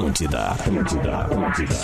Atlântida, Atlântida, Atlântida.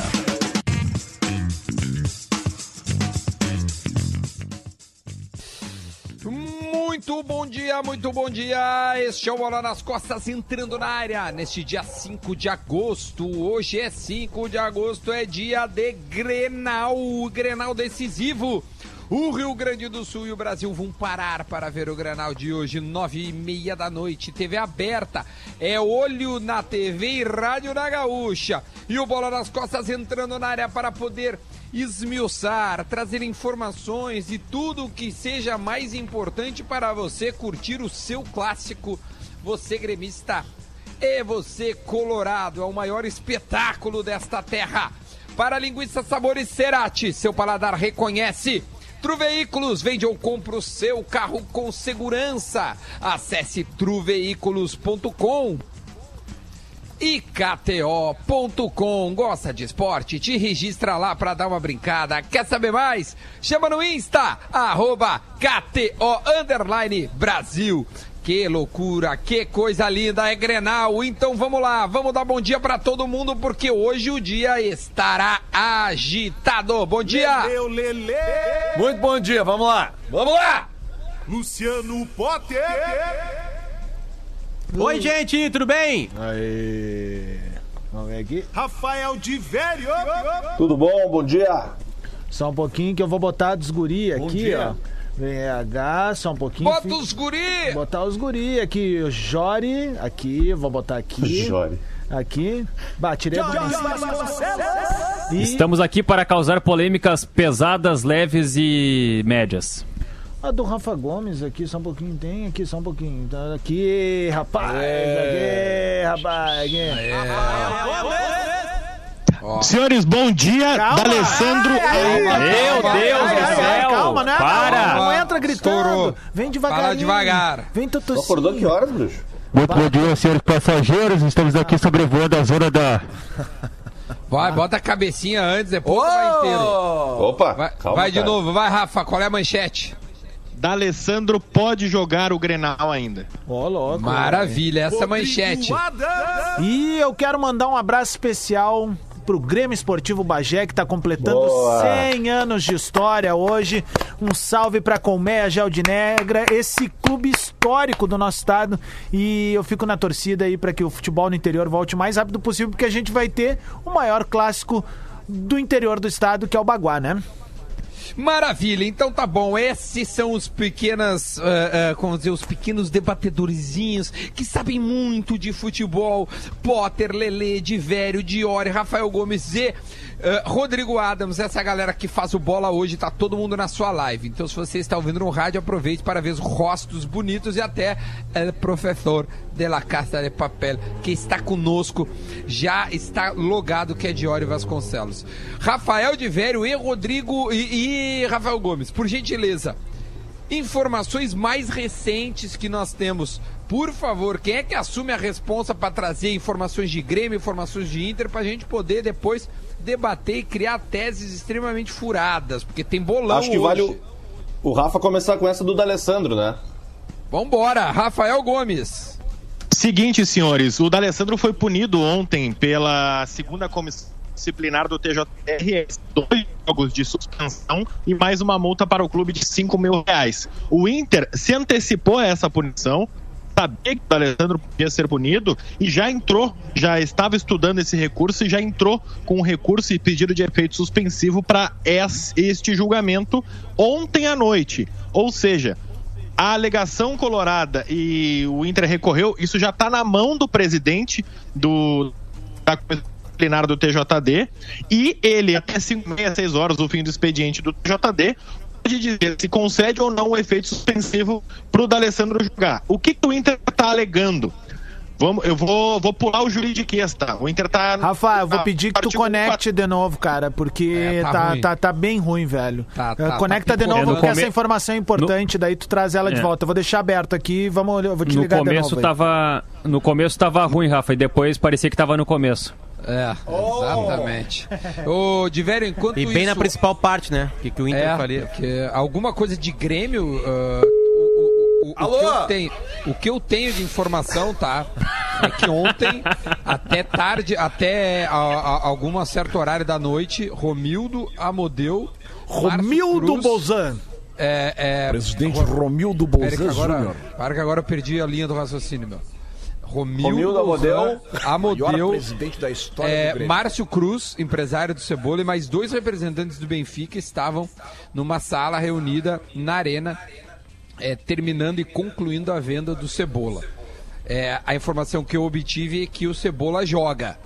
Muito bom dia, muito bom dia. Este é o Bola nas Costas entrando na área neste dia 5 de agosto. Hoje é 5 de agosto, é dia de Grenal, Grenal decisivo. O Rio Grande do Sul e o Brasil vão parar para ver o Grenal de hoje, nove e meia da noite, TV aberta. É olho na TV e rádio na Gaúcha. E o Bola nas Costas entrando na área para poder esmiuçar, trazer informações e tudo o que seja mais importante para você curtir o seu clássico. Você gremista e você colorado, é o maior espetáculo desta terra. Para linguiça sabores Cerati, seu paladar reconhece. Truveículos vende ou compra o seu carro com segurança. Acesse truveículos.com e KTO.com. Gosta de esporte? Te registra lá para dar uma brincada. Quer saber mais? Chama no Insta, arroba KTO Brasil. Que loucura, que coisa linda, é Grenal. Então vamos lá, vamos dar bom dia para todo mundo, porque hoje o dia estará agitado. Bom dia! Leleu, lele. Muito bom dia, vamos lá. Vamos lá! Luciano Potter. Oi, gente, tudo bem? Aí. Vamos ver aqui. Rafael de Velho. Tudo bom? Bom dia. Só um pouquinho que eu vou botar dos guri Bom aqui, dia. ó. Vem H, só um pouquinho. Bota fi- os guri! Botar os guri aqui, o Jori, aqui, vou botar aqui. Jore. Aqui. Bah, tirei do E Estamos aqui para causar polêmicas pesadas, leves e médias. a do Rafa Gomes aqui, só um pouquinho. Tem aqui, só um pouquinho. Tá aqui, rapaz. Aqui, rapaz. Aqui. Senhores, bom dia. Calma. D'Alessandro. Meu Deus do céu! Calma, né? Para! Não, não entra gritando. Estourou. Vem devagarinho. Fala devagar. Vem totocinho. acordou que horas, bruxo? Muito bom dia, senhores passageiros. Estamos aqui sobrevoando a zona da. Vai, bota a cabecinha antes, depois vai inteiro. Opa, Vai, calma, vai de cara. novo, vai Rafa, qual é a manchete? D'Alessandro pode jogar o Grenal ainda. Ó, louco. Maravilha, essa Rodrigo manchete. E eu quero mandar um abraço especial pro Grêmio Esportivo Bagé, que tá completando Boa. 100 anos de história hoje. Um salve pra Colmeia Gel de Negra, esse clube histórico do nosso estado. E eu fico na torcida aí pra que o futebol no interior volte o mais rápido possível, porque a gente vai ter o maior clássico do interior do estado, que é o Baguá, né? Maravilha, então tá bom. Esses são os pequenas, ah, ah, como dizer, os pequenos debatedorzinhos que sabem muito de futebol. Potter, Lele, Velho, Diori, Rafael Gomes e ah, Rodrigo Adams. Essa galera que faz o bola hoje, tá todo mundo na sua live. Então, se você está ouvindo no rádio, aproveite para ver os rostos bonitos e até o professor de la Casa de Papel, que está conosco, já está logado que é Diori Vasconcelos. Rafael de Velho e Rodrigo e, e Rafael Gomes, por gentileza, informações mais recentes que nós temos. Por favor, quem é que assume a responsa para trazer informações de Grêmio, informações de Inter, para a gente poder depois debater e criar teses extremamente furadas, porque tem bolão Acho que hoje. vale o, o Rafa começar com essa do D'Alessandro, né? Vambora, Rafael Gomes. Seguinte, senhores, o D'Alessandro foi punido ontem pela segunda comissão disciplinar do TJRS. Dois jogos de suspensão e mais uma multa para o clube de 5 mil reais. O Inter se antecipou a essa punição, sabia que o D'Alessandro podia ser punido e já entrou, já estava estudando esse recurso e já entrou com um recurso e pedido de efeito suspensivo para este julgamento ontem à noite. Ou seja, a alegação colorada e o Inter recorreu, isso já está na mão do presidente do da disciplinar do TJD e ele, até 5 6 horas do fim do expediente do TJD, pode dizer se concede ou não o efeito suspensivo para o D'Alessandro jogar. O que, que o Inter está alegando? Vamos, eu vou, vou pular o juridiquês, tá? O Inter tá. Rafa, eu vou pedir que tu conecte de novo, cara, porque É, tá tá, ruim. tá, tá bem ruim, velho. Tá, Eh, tá, Conecta tá de novo, porque É, no essa come- informação é importante, daí tu traz ela de É. volta. Eu vou deixar aberto aqui, vamos, eu vou te No ligar de começo novo. aí. tava. No começo tava ruim, Rafa, e depois parecia que tava no começo. É, exatamente. Ô, Diverio, enquanto E bem isso... na principal parte, né? O que, que o Inter É, faria. porque alguma coisa de Grêmio. ah, o, o- o- o Alô? que eu tenho, o que eu tenho de informação, tá? É que ontem, até tarde, até a, a, algum certo horário da noite, Romildo, Amodeu, Romildo Cruz, Bolzan. É, é, Presidente Romildo Bolzan agora, para que agora eu perdi a linha do raciocínio, meu. Romildo, Romildo, Amodeu. Amodeu, presidente da história é. Márcio Cruz, empresário do Cebola, e mais dois representantes do Benfica estavam numa sala reunida na arena, é, terminando e concluindo a venda do Cebola. É, a informação que eu obtive é que o Cebola joga.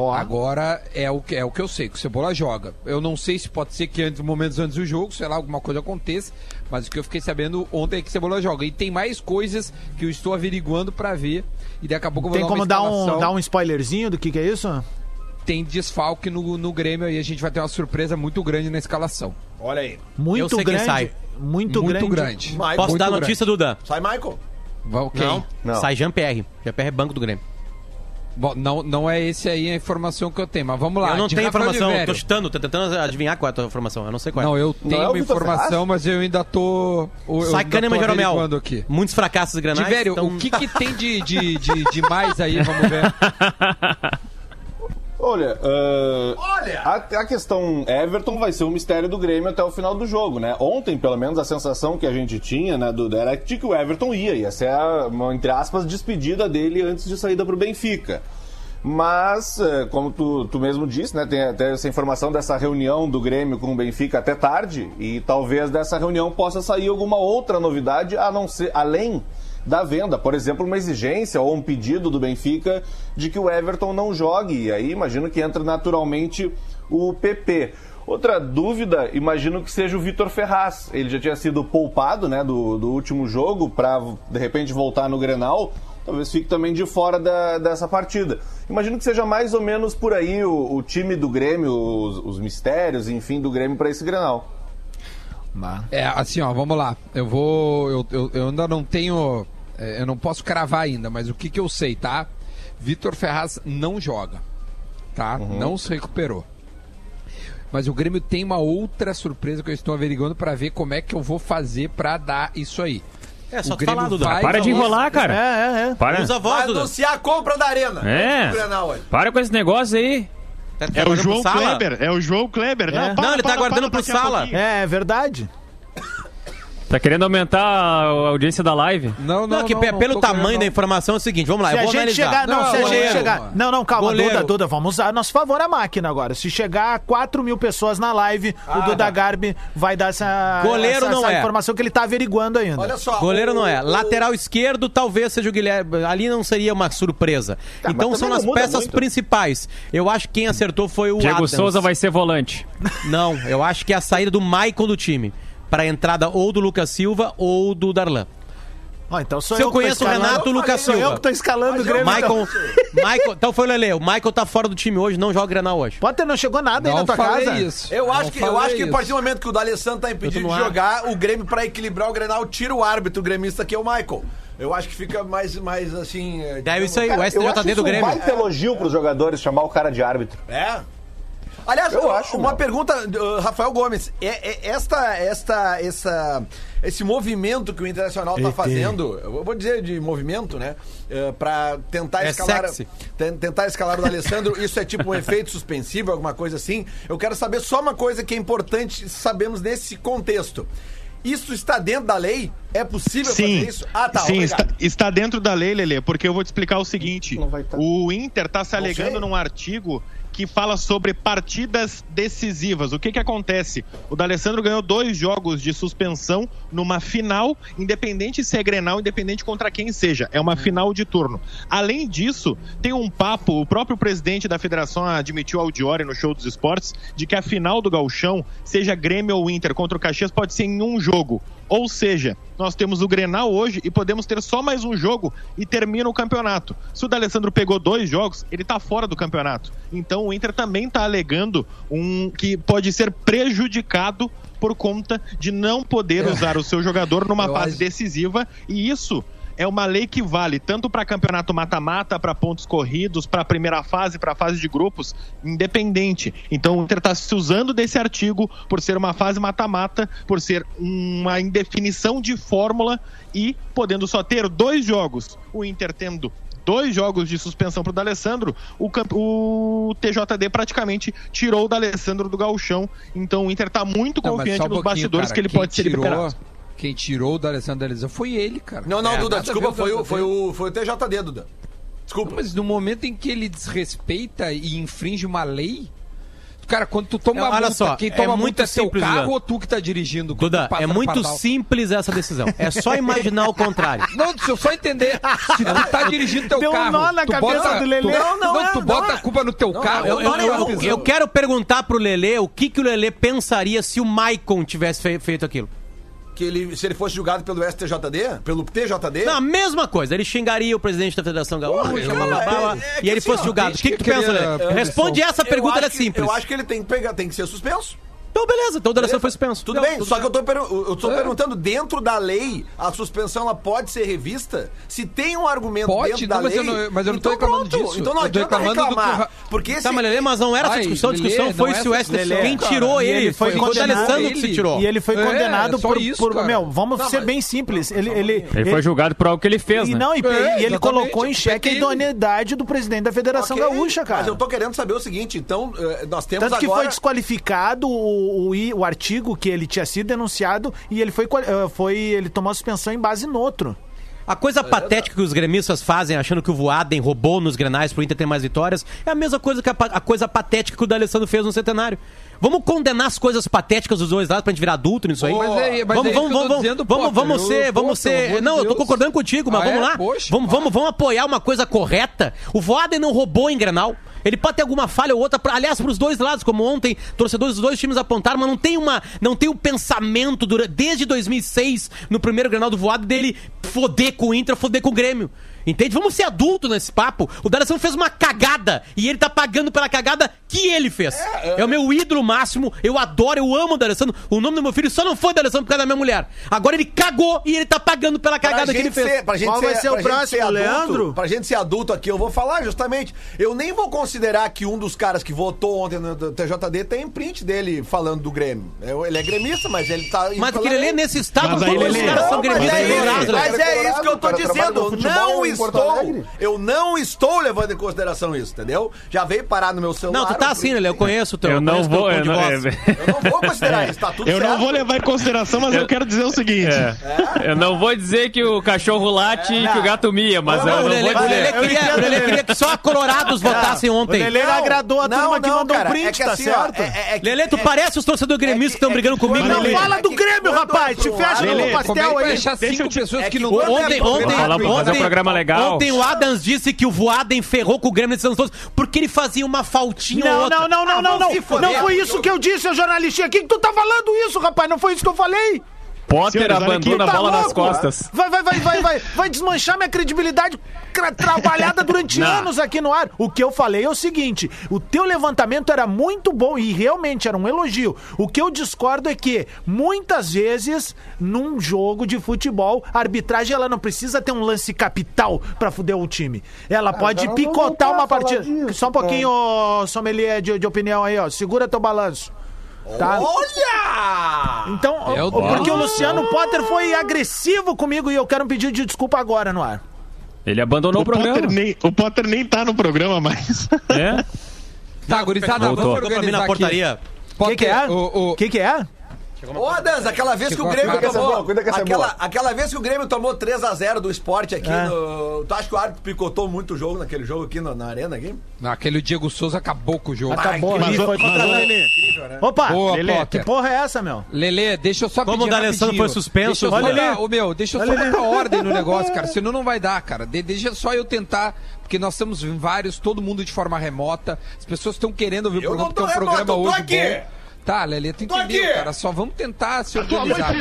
Ó, Agora é o, que, é o que eu sei, que o Cebola joga. Eu não sei se pode ser que antes, momentos antes do jogo, sei lá, alguma coisa aconteça, mas o que eu fiquei sabendo ontem é que o Cebola joga. E tem mais coisas que eu estou averiguando pra ver. E daqui a pouco eu vou tem dar como dar um, dar um spoilerzinho do que, que é isso? Tem desfalque no, no Grêmio e a gente vai ter uma surpresa muito grande na escalação. Olha aí. Muito Eu sei quem grande. sai. Muito, Muito grande. grande. Michael. Posso Muito dar a grande. notícia, Duda? Sai, Michael. Quem? Não. Não. Sai Jean-Pierre. Jean-Pierre é banco do Grêmio. Bom, não, não é esse aí a informação que eu tenho, mas vamos lá. eu não tenho Rafael informação, Oliveira. tô chutando, tô tentando adivinhar qual é a tua informação. Eu não sei qual é. Não, eu tenho é o uma Vitor informação, mas eu ainda tô. Eu tô e Jeromel. aqui. Muitos fracassos granais. Tiverio, então... o que, que tem de, de, de, de mais aí? Vamos ver. Olha, ah, A, a questão Everton vai ser um mistério do Grêmio até o final do jogo, né? Ontem, pelo menos, a sensação que a gente tinha, né, do, era de que o Everton ia, ia ser a, uma, entre aspas, despedida dele antes de saída pro Benfica. Mas, eh, como tu, tu mesmo disse, né, tem até essa informação dessa reunião do Grêmio com o Benfica até tarde, e talvez dessa reunião possa sair alguma outra novidade, a não ser, além da venda. Por exemplo, uma exigência ou um pedido do Benfica de que o Everton não jogue. E aí imagino que entra naturalmente o PP. Outra dúvida, imagino que seja o Vitor Ferraz. Ele já tinha sido poupado né, do, do último jogo para de repente voltar no Grenal. Talvez fique também de fora da- dessa partida. Imagino que seja mais ou menos por aí o, o time do Grêmio, os, os mistérios, enfim, do Grêmio para esse Grenal. É, assim, ó, vamos lá. Eu vou. Eu, eu, eu ainda não tenho. É, Eu não posso cravar ainda, mas o que, que eu sei, tá? Vitor Ferraz não joga. Tá? Não se recuperou. Mas o Grêmio tem uma outra surpresa que eu estou averiguando para ver como é que eu vou fazer para dar isso aí. É só O tu Grêmio falar, Duda. vai- Para de enrolar, cara. É, é, é. Para. Usa a voz, Vai Duda. anunciar a compra da arena. É. Para com esse negócio aí. Tá É o João? Kleber, é o João Kleber. É. para, Não, ele tá para, aguardando para, pro Sala. É, é verdade. Tá querendo aumentar a audiência da live? Não, Não, que pe- pelo tô tamanho querendo, da não. informação é o seguinte, vamos lá, Se eu a vou gente analisar. chegar. Não, Não, se a gente chegar. Não, não, calma, Goleiro. Duda, Duda, vamos usar a nosso favor a máquina agora. Se chegar a 4 mil pessoas na live, o Duda Garbi vai dar essa, Goleiro essa, não essa é. informação que ele tá averiguando ainda. Olha só. Goleiro o- não é. o- Lateral esquerdo talvez seja o Guilherme. Ali não seria uma surpresa. Tá, então são as não peças muito. principais. Eu acho que quem acertou foi o Diego Adams. Souza vai ser volante. Não, eu acho que é a saída do Michael do time. Para a entrada ou do Lucas Silva ou do Darlan. Ó, então sou Se eu tô conheço o Renato, o Lucas Sou eu Silva. que tô escalando o Mas eu- Grêmio. Michael, Michael, então foi o Lele. O Michael tá fora do time hoje, não joga Grenal hoje. Potter não chegou nada aí Não na tua casa. isso. Eu acho, Não que, eu acho que a isso. partir do momento que o D'Alessandro tá impedido Eu de jogar, o Grêmio, pra equilibrar o Grenal, tira o árbitro gremista, que é o Michael. Eu acho que fica mais, mais assim... é, Deve isso aí, Cara, o eu acho STJD isso do Grêmio. um baita elogio pros jogadores chamar o cara de árbitro. É. Aliás, Eu uma acho, uma meu. pergunta, uh, Rafael Gomes. É, é- esta, esta, essa, esse movimento que o Internacional está fazendo, eu vou dizer de movimento, né? Uh, para tentar É escalar. tentar escalar o Alessandro, isso é tipo um efeito suspensivo, alguma coisa assim. Eu quero saber só uma coisa que é importante sabemos nesse contexto. Isso está dentro da lei? É possível Sim, fazer isso? Ah, tá. sim obrigado. está, está dentro da lei, Lelê, porque eu vou te explicar o seguinte: tá. o Inter está se alegando num artigo que fala sobre partidas decisivas. O que que acontece? O D'Alessandro ganhou dois jogos de suspensão numa final, independente se é Grenal, independente contra quem seja. É uma final de turno. Além disso, tem um papo, o próprio presidente da federação admitiu ao Diori no show dos esportes, de que a final do Gauchão, seja Grêmio ou Inter contra o Caxias, pode ser em um jogo. Ou seja, nós temos o Grenal hoje e podemos ter só mais um jogo e termina o campeonato. Se o D'Alessandro pegou dois jogos, ele tá fora do campeonato. Então o Inter também tá alegando um que pode ser prejudicado por conta de não poder usar o seu jogador numa fase decisiva e isso é uma lei que vale tanto para campeonato mata-mata, para pontos corridos, para primeira fase, para fase de grupos, independente. Então o Inter está se usando desse artigo por ser uma fase mata-mata, por ser uma indefinição de fórmula e podendo só ter dois jogos. O Inter tendo dois jogos de suspensão D'Alessandro, o, camp- o TJD praticamente tirou o D'Alessandro do gauchão. Então o Inter tá muito Não, confiante um nos bastidores cara. que ele pode ser tirou- liberado. Quem tirou o D'Alessandro D'Alessandro foi ele, cara. Não, não, É, Duda, desculpa, foi o, foi, o, foi o TJD, Duda. Desculpa. Mas no momento em que ele desrespeita e infringe uma lei. Cara, quando tu toma É, olha multa, só, quem é toma muito multa é teu simples, carro Duda. ou tu que tá dirigindo? Duda, é muito simples essa decisão. É só imaginar o contrário. Não, deixa eu só entender. Se tu tá dirigindo teu Deu um carro. nó na tu cabeça bota, do Lelê. Tu, Não, não, não é, tu não bota é. a culpa no teu carro. Eu, não, eu- não, eu- não. eu quero perguntar pro Lelê o que, que o Lelê pensaria se o Maicon tivesse fe- feito aquilo. Que ele, se ele fosse julgado pelo STJD, pelo TJD. Não, a mesma coisa. Ele xingaria o presidente da Federação Gaúcha, Porra, blá, é- é e que ele assim, fosse julgado. O que, que tu pensa, Lelê? Responde essa pergunta, ela é que- simples. Eu acho que ele tem que, pegar, tem que ser suspenso. Então, beleza. Então o D'Alessandro foi suspenso. Tudo bem, só que eu tô, eu tô perguntando, dentro da lei, a suspensão ela pode ser revista? Se tem um argumento Pode, dentro da não, mas lei... eu não- mas eu não tô então reclamando pronto. disso. Então não Eu tô adianta reclamando do que o Porque esse... Tá, mas Lelê, mas não era essa Ai, discussão. A discussão Lelê, foi não é se o essa discussão, Quem cara. tirou E ele, ele foi foi o condenado. D'Alessandro que se tirou. E ele foi É, condenado só por, isso, por- cara. meu, vamos Não, ser mas- bem simples. Ele, ele, Ele foi julgado por algo que ele fez, e né? não, e, É, e ele exatamente, colocou em é xeque a idoneidade do presidente da Federação Ok, Gaúcha, cara. Mas eu tô querendo saber o seguinte, então, eh, nós temos Tanto que agora... foi desqualificado o, o, o artigo que ele tinha sido denunciado e ele foi, eh, foi ele tomou a suspensão em base no outro. A coisa patética que os gremistas fazem, achando que o Voaden roubou nos grenais pro Inter ter mais vitórias, é a mesma coisa que a, a coisa patética que o D'Alessandro fez no centenário. Vamos condenar as coisas patéticas dos dois lados pra gente virar adulto nisso aí? Mas é- mas vamos, é vamos, vamos, dizendo, vamos, Potter. vamos Eu- ser, vamos ser. de Não, eu tô Deus. concordando contigo, mas Ah, vamos é? lá. Poxa, vamos, vamos, vamos apoiar uma coisa correta. O Voaden não roubou em Grenal. Ele pode ter alguma falha ou outra, pra, aliás, pros dois lados, como ontem, torcedores dos dois times apontaram, mas não tem uma, não tem o pensamento durante, desde 2006, no primeiro Grenal do Voaden, dele foder com o Inter, foder com o Grêmio. Entende? Vamos ser adulto nesse papo. O D'Alessandro fez uma cagada e ele tá pagando pela cagada que ele fez. É, o meu ídolo máximo. Eu adoro, eu amo o D'Alessandro. O nome do meu filho só não foi D'Alessandro por causa da minha mulher. Agora ele cagou e ele tá pagando pela Pra cagada que ele fez. ser, pra gente Qual vai ser o próximo, adulto, Leandro? Pra gente ser adulto aqui, eu vou falar justamente. Eu nem vou considerar que um dos caras que votou ontem no TJD tem print dele falando do Grêmio. Eu- Ele é gremista, mas ele tá. Mas pela que ele lei. lê nesse estado, todos os caras são gremistas é, né? mas é isso que eu tô dizendo. Não estou. Eu não estou levando em consideração isso, entendeu? Já veio parar no meu celular. Não, tu tá assim, Lelê, eu conheço o teu Eu não vou. Eu não, é- Eu não vou considerar isso, tá tudo Eu certo. não vou levar em consideração, mas eu quero dizer o seguinte. é. Eu não vou dizer que o cachorro late e que o gato mia, mas Não, eu o não Lelê, vou o Lelê queria, o Lelê queria que só colorados votassem ontem. O Lelê agradou a turma que mandou cara, um print, é que tá assim, certo? é- é Lelê, tu é- parece os torcedores gremistas que estão é brigando comigo. Não Lelê. fala do Grêmio, rapaz! Te fecha no é pastel aí. Deixa cinco pessoas é que não? Ontem, ontem, vamos fazer um ontem- programa legal. Ontem o Adams disse que o Voaden ferrou com o Grêmio nesses anos todos porque ele fazia uma faltinha ou Não, outra. não, não, não, Ah, não, não. Não foi isso que eu disse, jornalistinha. O que, que tu tá falando isso, rapaz? Não foi isso que eu falei? Potter Senhores, abandona aqui. a bola Tá nas costas. Vai, vai, vai, vai, vai, vai desmanchar minha credibilidade tra- trabalhada durante Não. anos aqui no ar. O que eu falei é o seguinte: o teu levantamento era muito bom e realmente era um elogio. O que eu discordo é que muitas vezes num jogo de futebol, a arbitragem ela não precisa ter um lance capital pra fuder o time. Ela pode nós vamos picotar uma partida. disso, Só um pouquinho, ô, sommelier de, de opinião aí, ó. Segura teu balanço. Tá? Olha! Então, o- porque o Luciano Potter foi agressivo comigo e eu quero um pedido de desculpa agora no ar. Ele abandonou o, O Potter, programa. nem, o Potter nem tá no programa mais. É? Tá, gurizada, Voltou. vamos Chegou pra mim na organizar portaria. aqui. O que, que é? O, O que, que é? Ô, Adams, aquela vez que o Grêmio tomou. Cuida que essa é boa, que é aquela, aquela vez que o Grêmio tomou 3x0 do esporte aqui É. no. Tu acha que o árbitro picotou muito o jogo naquele jogo aqui no- na arena aqui? Naquele Diego Souza acabou com o jogo. Acabou Ai, mas- foi contra mas- ele. Opa! Boa, Lelê, Que Potter. porra é essa, meu? Lelê, deixa eu só Como pedir o D'Alessandro foi suspenso, Deixa ali. ô, meu, deixa eu só Olha ali. botar ordem no negócio, cara, senão não vai dar, cara. De- deixa só eu tentar, porque nós estamos vários, todo mundo de forma remota. As pessoas estão querendo ouvir o programa, porque é um programa remoto, eu tô hoje aqui. bom. Tá, Lelê, tu entendeu, aqui. cara. Só vamos tentar se organizar.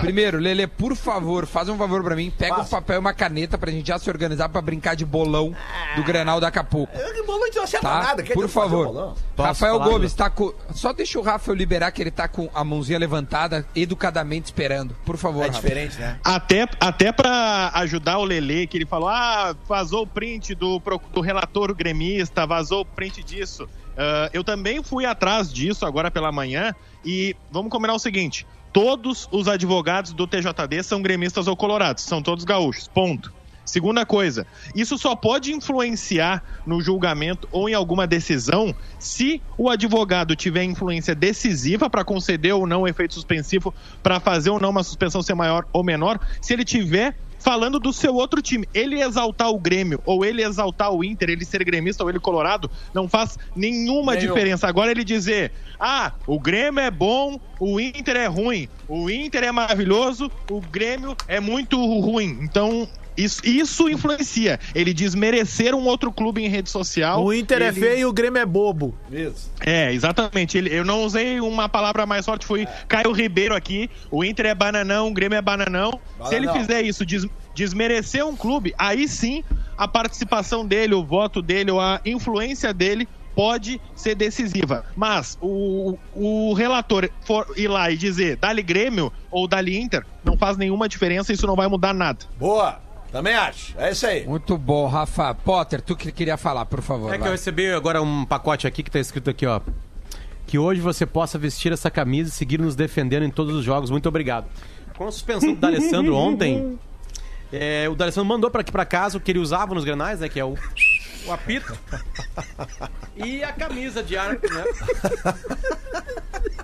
Primeiro, Lelê, por favor, faz um favor pra mim. Pega um papel e uma caneta pra gente já se organizar pra brincar de bolão do Grenal daqui a pouco. Que bolão não acerta Tá? nada. quer Por um favor. Rafael falar, Gomes tá com. Só deixa o Rafael liberar que ele tá com a mãozinha levantada, educadamente esperando. Por favor, É Rafa. diferente, né? Até, até pra ajudar o Lelê, que ele falou: ah, vazou o print do, do relator gremista, vazou o print disso. Ah, eu também fui atrás disso agora pela manhã e vamos combinar o seguinte: todos os advogados do TJD são gremistas ou colorados, são todos gaúchos. Ponto. Segunda coisa, isso só pode influenciar no julgamento ou em alguma decisão se o advogado tiver influência decisiva para conceder ou não o efeito suspensivo, para fazer ou não uma suspensão ser maior ou menor, se ele tiver falando do seu outro time. Ele exaltar o Grêmio ou ele exaltar o Inter, ele ser gremista ou ele colorado, não faz nenhuma Nenhum. diferença. Agora ele dizer, ah, o Grêmio é bom, o Inter é ruim, o Inter é maravilhoso, o Grêmio é muito ruim. Então, isso, isso influencia. Ele desmerecer um outro clube em rede social. O Inter é ele- feio e o Grêmio é bobo. Isso. é, exatamente. Ele, eu não usei uma palavra mais forte, foi Caio Ribeiro aqui. O Inter é bananão, o Grêmio é bananão. Se ele Bananão. fizer isso, des- desmerecer um clube, aí sim a participação dele, o voto dele, ou a influência dele pode ser decisiva. Mas o, o relator for ir lá e dizer dali Grêmio ou dali Inter, não faz nenhuma diferença, isso não vai mudar nada. Boa. Também acho. É isso aí. Muito bom, Rafa. Potter, tu que queria falar, por favor. É que vai. eu recebi agora um pacote aqui que tá escrito aqui, ó. Que hoje você possa vestir essa camisa e seguir nos defendendo em todos os jogos. Muito obrigado. Com a suspensão do D'Alessandro ontem, é, o D'Alessandro mandou pra aqui pra casa o que ele usava nos granais, né? Que é o, o apito e a camisa de ar, né?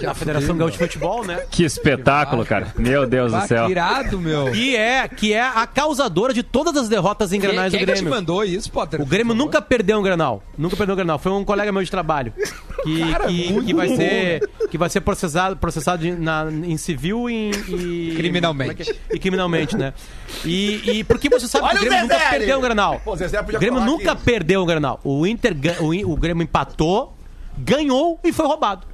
Da Federação Gaúcha de Futebol, né? Que espetáculo, cara. Meu Deus do Bah, céu. que irado, meu. Que é, que é a causadora de todas as derrotas em Quem, granais quem do que te Grêmio. mandou isso, Potter? O Grêmio Por favor. nunca perdeu um Granal. Nunca perdeu um Granal. Foi um colega meu de trabalho. Que, que, que vai ser, que vai ser processado, processado na, em civil e, e- Criminalmente. é que é? E criminalmente, né? E, e porque você sabe Olha que o o Grêmio nunca Zezé ali. perdeu um Granal. Pô, o O Grêmio nunca aqui. perdeu um Granal. O Inter, o, o Grêmio empatou, ganhou e foi roubado.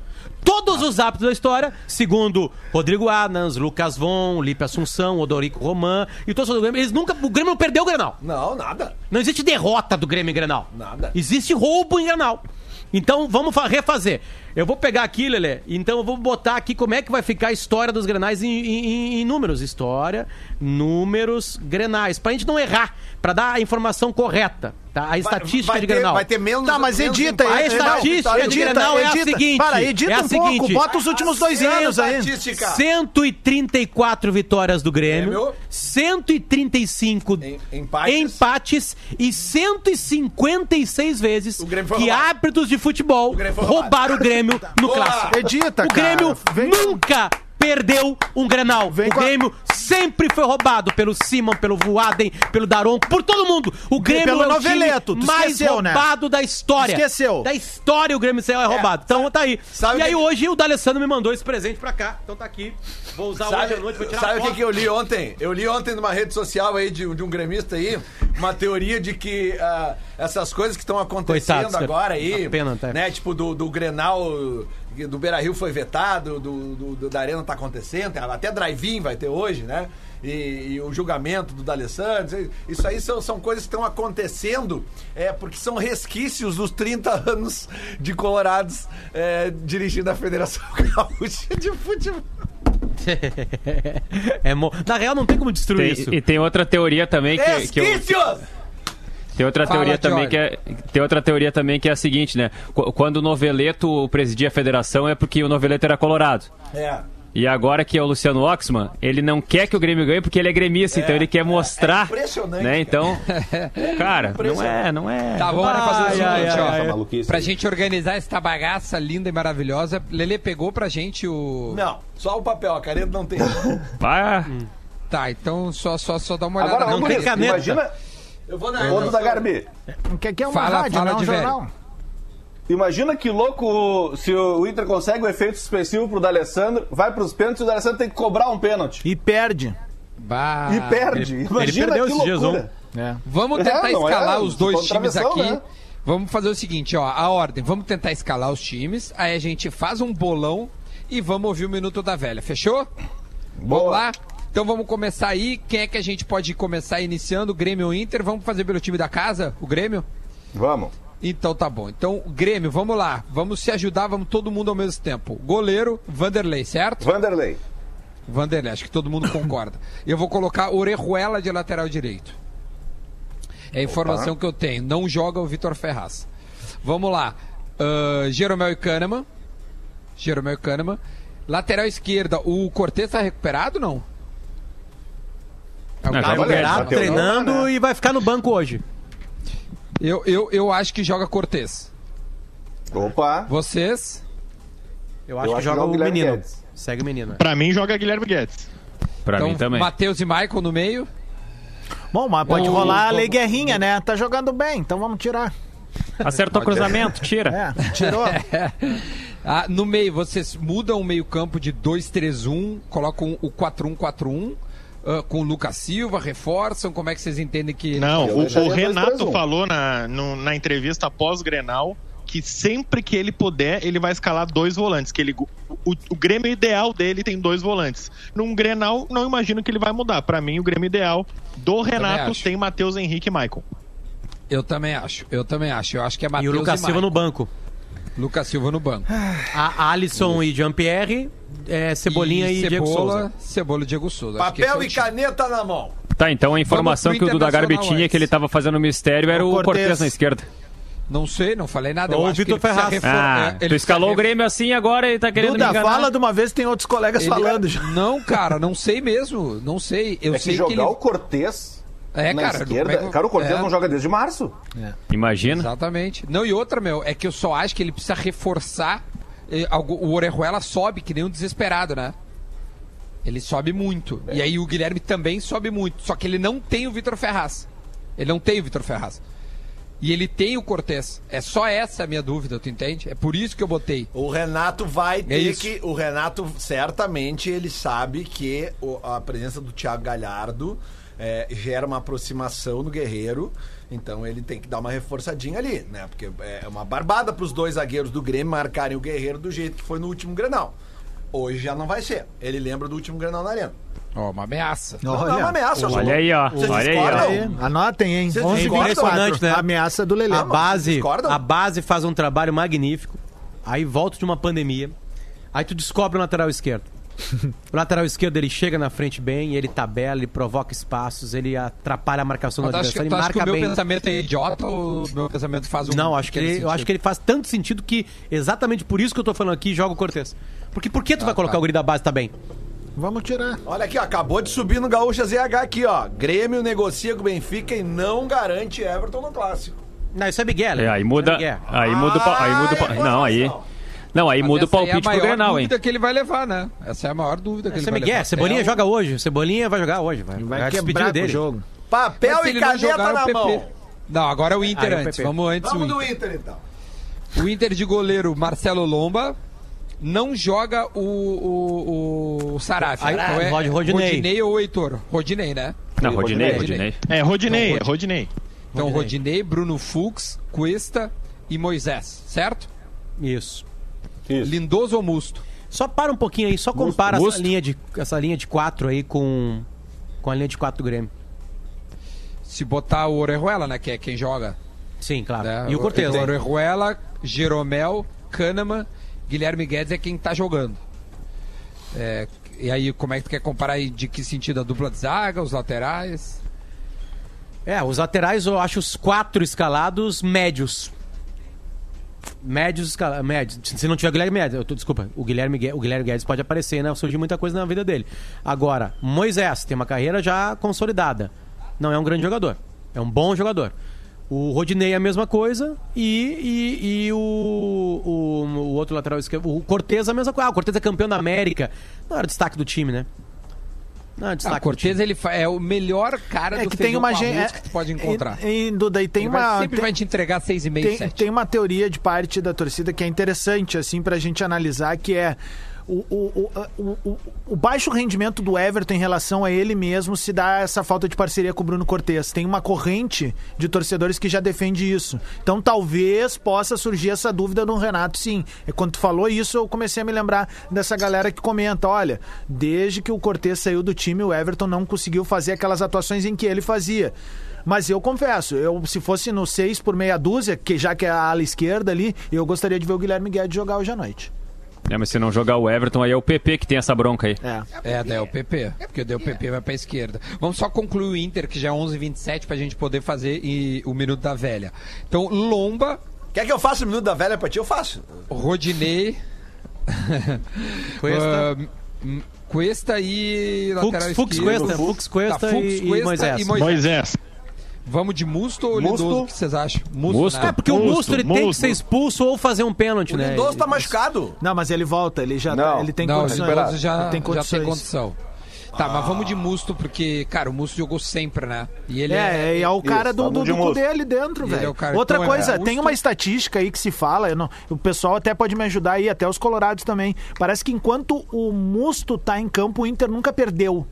Todos os árbitros da história, segundo Rodrigo Adams, Lucas Von, Lipe Assunção, Odorico Roman e todos os do Grêmio, eles nunca, o Grêmio não perdeu o Granal. Não, nada. Não existe derrota do Grêmio em Grenal. Nada. Existe roubo em Grenal. Então vamos fa- refazer. Eu vou pegar aqui, Lelê, então eu vou botar aqui como é que vai ficar a história dos Grenais em, em- em- números. História, números, Grenais. Pra gente não errar, pra dar a informação correta, tá? A estatística vai de ter, Grenal. Vai ter menos. Tá, mas menos edita empate. A aí. estatística Não, de Grenal é a seguinte. Para, edita é a um pouco. seguinte. Bota os últimos dois anos aí. Estatística. 134 vitórias do Grêmio, Grêmio. 135 Em- empates. empates e 156 vezes O Grêmio foi que roubado. árbitros de futebol O roubaram o Grêmio no Boa. clássico. Edita, O cara. Grêmio Vem- nunca perdeu um Grenal. Vem o com a- Grêmio sempre foi roubado pelo Simon, pelo Voaden, pelo Daronco, por todo mundo. O Grêmio pelo é o Noveleto, mais esqueceu, né? roubado da história. Esqueceu. Da história o Grêmio é roubado. Então tá aí. sabe e aí que- hoje o D'Alessandro me mandou esse presente pra cá. Então tá aqui. Vou usar Sabe, hoje à noite, vou tirar sabe o que, que eu li ontem? Eu li ontem numa rede social aí de, um- de um gremista aí, uma teoria de que ah, essas coisas que estão acontecendo Coitados, cara. agora aí, pena até. né, tipo do, do Grenal, do Beira Rio foi vetado, do, do- do- da Arena tá acontecendo, até drive-in vai ter hoje, né? E, e o julgamento do D'Alessandro, isso aí são, são coisas que estão acontecendo é, porque são resquícios dos 30 anos de Colorados é, dirigindo a Federação Gaúcha de Futebol. é mo... Na real, não tem como destruir Tem- isso. e tem outra teoria também que, que eu, Resquícios! Tem outra Fala, teoria também que é tem outra teoria também que é a seguinte, né? Qu- Quando o Noveleto presidia a federação é porque o Noveleto era colorado. É. E agora que é o Luciano Oxman, ele não quer que o Grêmio ganhe porque ele é gremista, então ele quer mostrar, é impressionante, né? Então, cara, não é, não é. Tá, vamos fazer o Ai, seguinte, ai, ó. maluquice Pra aí. gente organizar essa bagaça linda e maravilhosa, Lele pegou pra gente o. Não, só o papel, a caneta não tem. Pá, Tá, então só, só, só dá uma olhada. Agora, Não vamos tem ver, caneta. Imagina, Eu vou na Ô, da Garbi, que é uma Fala, rádio, fala não um de velho. jornal. imagina que louco se o Inter consegue o efeito suspensivo pro D'Alessandro, vai pros pênaltis e o D'Alessandro tem que cobrar um pênalti. E perde. Bah. E perde. ele Imagina perdeu que esses dias, loucura. É. Vamos É, tentar é? escalar os dois times aqui. né? Vamos fazer o seguinte, ó, a ordem. Vamos tentar escalar os times, aí a gente faz um bolão e vamos ouvir o Minuto da Velha, fechou? Vamos Boa. lá? Então vamos começar aí. Quem é que a gente pode começar iniciando? Grêmio ou Inter? Vamos fazer pelo time da casa? O Grêmio? Vamos. Então tá bom. Então, Grêmio, vamos lá. Vamos se ajudar, vamos todo mundo ao mesmo tempo. Goleiro, Vanderlei, certo? Vanderlei. Vanderlei, acho que todo mundo concorda. Eu vou colocar Orejuela de lateral direito. É a informação que eu tenho. Não joga o Vitor Ferraz. Vamos lá. Uh, Jeromel e Kahneman. Jeromel e Kahneman. Lateral esquerda, o Cortez tá recuperado não? É o Não. Tá Bateu treinando não, né? e vai ficar no banco hoje. Eu, eu, eu acho que joga Cortez. Opa. Vocês? Eu acho Eu que acho joga que joga o o Guilherme menino. Guedes. Segue o menino. Pra mim, joga Guilherme Guedes. Pra então, mim também. Matheus e Michael no meio. Bom, mas pode Ô, rolar a vamos- Lei Guerrinha, né? Tá jogando bem, então vamos tirar. Acertou o cruzamento, tira. É, tirou. Ah, no meio, vocês mudam o meio-campo de 2-3-1, colocam o 4-1-4-1 ah, com o Lucas Silva, reforçam. Como é que vocês entendem que. Não, o, o Renato 2-3-1. falou na, no- na entrevista pós-Grenal que sempre que ele puder, ele vai escalar dois volantes. Que ele, o, o Grêmio ideal dele tem dois volantes. Num Grenal, não imagino que ele vai mudar. Pra mim, o Grêmio ideal do Renato tem Matheus Henrique e Maicon. Eu também acho, eu também acho. Eu acho que é E Matheus o Lucas Silva no Michael. banco. Lucas Silva no banco. A Alisson e Jean-Pierre, é, Cebolinha e, Diego Cebola, Souza. Cebola e Diego Souza. Que Papel é e caneta na mão. Tá, então a informação que o Duda Garbi tinha, que ele antes. tava fazendo mistério, era O o Cortez. Na esquerda. Não sei, não falei nada. Ou o que Vitor ele Ferraz. refor- Ah, é, ele tu escalou o Grêmio assim agora e tá querendo me Duda, enganar. fala de uma vez, tem outros colegas Ele- falando já. Não, cara, não sei mesmo. Não sei. Eu É que sei jogar que ele. o Cortez É, na cara. esquerda. como é Cara, o Cortez é. não joga desde março. Imagina. Exatamente. Não, e outra, meu, é que eu só acho que ele precisa reforçar. eh, algo- O Orejuela sobe que nem um desesperado, né? Ele sobe muito. E aí o Guilherme também sobe muito. Só que ele não tem o Vitor Ferraz. Ele não tem o Vitor Ferraz. E ele tem o Cortez. É só essa a minha dúvida, tu entende? É por isso que eu botei. O Renato vai ter isso. que. O Renato, certamente, ele sabe que a presença do Thiago Galhardo é, gera uma aproximação no Guerreiro. Então ele tem que dar uma reforçadinha ali, né? Porque é uma barbada pros dois zagueiros do Grêmio marcarem o Guerreiro do jeito que foi no último Grenal. Hoje já não vai ser. Ele lembra do último Grenal na Arena. Ó, uma ameaça. Não, não é uma ameaça, eu Olha aí, ó. Vocês Olha aí, anotem, hein? Vocês 11 discordam? 24, Impressionante, né? Ameaça do Lelê. A base, a base faz um trabalho magnífico. Aí volta de uma pandemia. Aí tu descobre o lateral esquerdo. O lateral esquerdo ele chega na frente bem, ele tabela, ele provoca espaços, ele atrapalha a marcação do adversário, ele acha que o marca meu bem. pensamento é idiota ou o meu pensamento faz um Não, acho que ele, eu acho que ele faz tanto sentido que exatamente por isso que eu tô falando aqui, joga o Cortez. Porque por que tu vai colocar tá. o guri da base tá bem? Vamos tirar. Olha aqui, ó, acabou de subir no Gaúcha ZH aqui, ó. Grêmio negocia com o Benfica e não garante Everton no clássico. Não, isso é Miguel. É, aí muda. É Miguel. Aí muda aí muda o pa- Ah, Não, aí. informação. Não, aí Mas muda o essa aí palpite é a pro maior Grenal, hein? dúvida que ele vai levar, né? Essa é a maior dúvida que é ele vai Miguel. levar. Cebolinha É o- joga hoje. Cebolinha vai jogar hoje. Vai, Vai é a quebrar com o dele. jogo. Papel e caneta jogar, na o mão. Não, agora é o Inter Ah, é o antes. PP. Vamos antes Vamos o do Inter. Inter, então. O Inter de goleiro Marcelo Lomba não joga o, o, o Saraf. Aí, Então é Rod- Rodinei. Rodinei ou Heitor? Rodinei, né? Não, Rodinei, Rodinei. Rodinei. É, Rodinei, é Rodinei. Então Rodinei. Rodinei, Bruno Fux, Cuesta e Moisés, certo? Isso. Isso. Lindoso ou Musto? Só para um pouquinho aí, só compara essa Busto. linha, de, essa linha de quatro aí com, com a linha de quatro do Grêmio. Se botar o Orejuela, né? Que é quem joga. Sim, claro. né? E o Cortez. O Orejuela, Jeromel, Kahneman, Guilherme Guedes é quem tá jogando. É, e aí, como é que tu quer comparar aí de que sentido? A dupla de zaga, os laterais? É, os laterais eu acho os quatro escalados médios. Médios. Médios. Se não tiver Guilherme Guedes, tô, desculpa, o Guilherme, o Guilherme Guedes pode aparecer, né? Surgir muita coisa na vida dele. Agora, Moisés tem uma carreira já consolidada. Não é um grande jogador. É um bom jogador. O Rodinei é a mesma coisa e, e, e o, o, o outro lateral esquerdo, o Cortez é a mesma coisa. Ah, o Cortez é campeão da América. Não era destaque do time, né? Não destaque Ah, Cortez ele é o melhor cara É do que tem uma gente. arroz que tu pode encontrar. E, e, Duda, e tem Ele vai- uma. sempre tem- vai te entregar 6,5, tem, 7. tem uma teoria de parte da torcida que é interessante, assim, pra gente analisar, que é o, o, o, o, baixo rendimento do Everton em relação a ele mesmo se dá essa falta de parceria com o Bruno Cortes. Tem uma corrente de torcedores que já defende isso. Então talvez possa surgir essa dúvida no Renato, sim. E quando tu falou isso, eu comecei a me lembrar dessa galera que comenta, olha, desde que o Cortes saiu do time, o Everton não conseguiu fazer aquelas atuações em que ele fazia. Mas eu confesso, eu se fosse no 6 por meia dúzia, que já que é a ala esquerda ali, eu gostaria de ver o Guilherme Guedes jogar hoje à noite. É, mas se não jogar o Everton, aí é o PP que tem essa bronca aí. É. É, daí é o PP. Porque daí o PP vai pra esquerda. Vamos só concluir o Inter, que já é 11h27, pra gente poder fazer e- o Minuto da Velha. Então, Lomba, Quer que eu faça o minuto da velha pra ti? Eu faço. Rodinei, Cuesta. Hum, Cuesta e Fux, Fux. Cuesta, Fux Cuesta Tá, Fux, e, e Cuesta Moisés. e Moisés. Moisés. Vamos de Musto ou Musto. Lindoso? O que vocês acham? Musto. né? É, porque o Musto, Musto ele tem que Musto. ser expulso ou fazer um pênalti, O né? Lindoso tá machucado. Não, mas ele volta, ele já Não. tá, ele tem Não, o condições. Lindoso já, Ele tem já condições. tem condição. Tá, mas vamos de Musto, porque, cara, o Musto jogou sempre, né? E ele É, é, é o cara Isso, do, do, de do Musto. dele dentro, Ele velho. é o cara- Outra então, é, coisa, Musto- tem uma estatística aí que se fala, eu não- o pessoal até pode me ajudar aí, até os colorados também. Parece que enquanto o Musto tá em campo, o Inter nunca perdeu.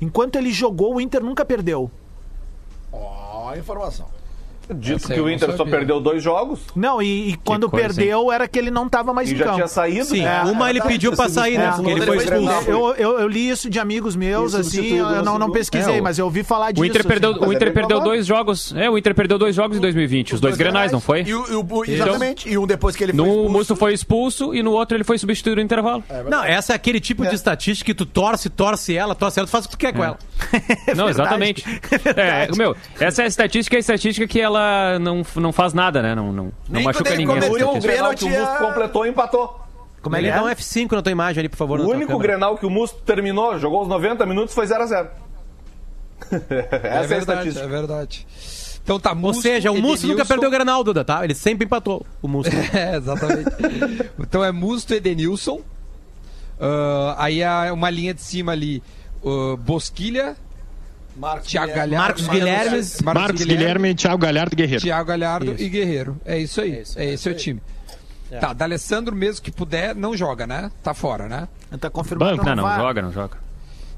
Enquanto ele jogou, o Inter nunca perdeu. Ó, informação. Dito que o Inter só perdeu dois jogos Não, e, e quando coisa, perdeu era que ele não tava mais e em já campo. tinha saído. Sim, né? uma ele verdade, pediu pra sido sair, né? expulso. Porque ele foi expulso. Eu, eu, eu li isso de amigos meus, E assim, eu no não, não pesquisei, É, mas eu ouvi falar disso. O Inter perdeu, assim. o Inter é perdeu dois jogos. É, o Inter perdeu dois jogos em 2020. Os dois grenais, não foi? E, o- e o- exatamente. E um depois que ele foi No expulso. Musto foi expulso e no outro ele foi substituído no intervalo. Não, essa é aquele tipo de estatística que tu torce, torce ela, torce ela, tu faz o que tu quer com ela. não, exatamente. É, meu, essa é a estatística, é a estatística que ela não, não faz nada, né? Não, não, não Nem machuca ele ninguém. cometeu um O estatística. Grenal que o Musto é- completou e empatou. Como é Ele que dá um é? F5 na tua imagem ali, por favor. O único. Grenal que o Musto terminou, jogou os 90 minutos, foi 0x0. Essa é, É a verdade, estatística. é verdade. Então tá, Ou Musto, seja, o Musto nunca perdeu o Granal, Duda, tá? Ele sempre empatou o Musto. É, exatamente. então é Musto Edenilson. Ah, aí há uma linha de cima ali. ah, Bosquilha, Marcos Thiago Guilherme. Galhardo. Marcos Guilhermes, Marcos Guilherme, Thiago Galhardo e Guerreiro. Thiago Galhardo Isso. e Guerreiro. É isso aí. É, isso, esse é o time. Tá, D'Alessandro mesmo que puder, não joga, né? Tá fora, né? Tá confirmado. Banco. Não, não, VAR. joga, não joga.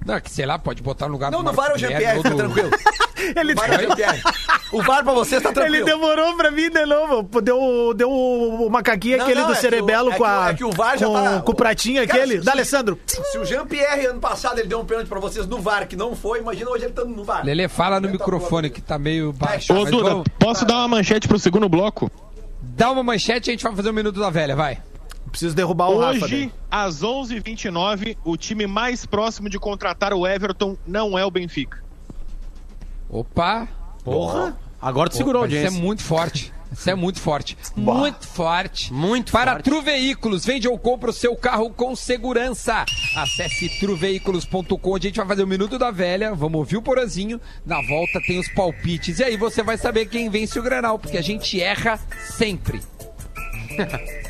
Não, é que sei lá, pode botar no lugar Não, do no VAR é o Jean-Pierre, fica tranquilo. Ele, O VAR é o Jean-Pierre. O VAR pra vocês tá tranquilo. ele demorou pra mim de novo. Deu, deu o macaquinho Não, aquele não, do é que cerebelo o- é com o- a. é que o VAR já com, tá- com o pratinho Cara, aquele. se- D'Alessandro. Se o Jean-Pierre ano passado ele deu um pênalti pra vocês no VAR, que não foi, imagina hoje ele tá no VAR. Lele, fala no microfone que tá meio baixo. Ô, Duda, vamos- posso dar uma manchete pro segundo bloco? Dá uma manchete e a gente vai fazer um minuto da velha, vai. Preciso derrubar o Rafa. Hoje, às 11h29, o time mais próximo de contratar o Everton não é o Benfica. Opa! Porra. Agora tu segurou Opa, Isso é muito forte. Isso é muito forte. Muito forte. Muito Para forte. Tru Veículos, vende ou compra o seu carro com segurança. Acesse truveículos.com. A gente vai fazer o Minuto da Velha. Vamos ouvir o Porazinho. Na volta tem os palpites. E aí você vai saber quem vence o Granal, porque a gente erra sempre.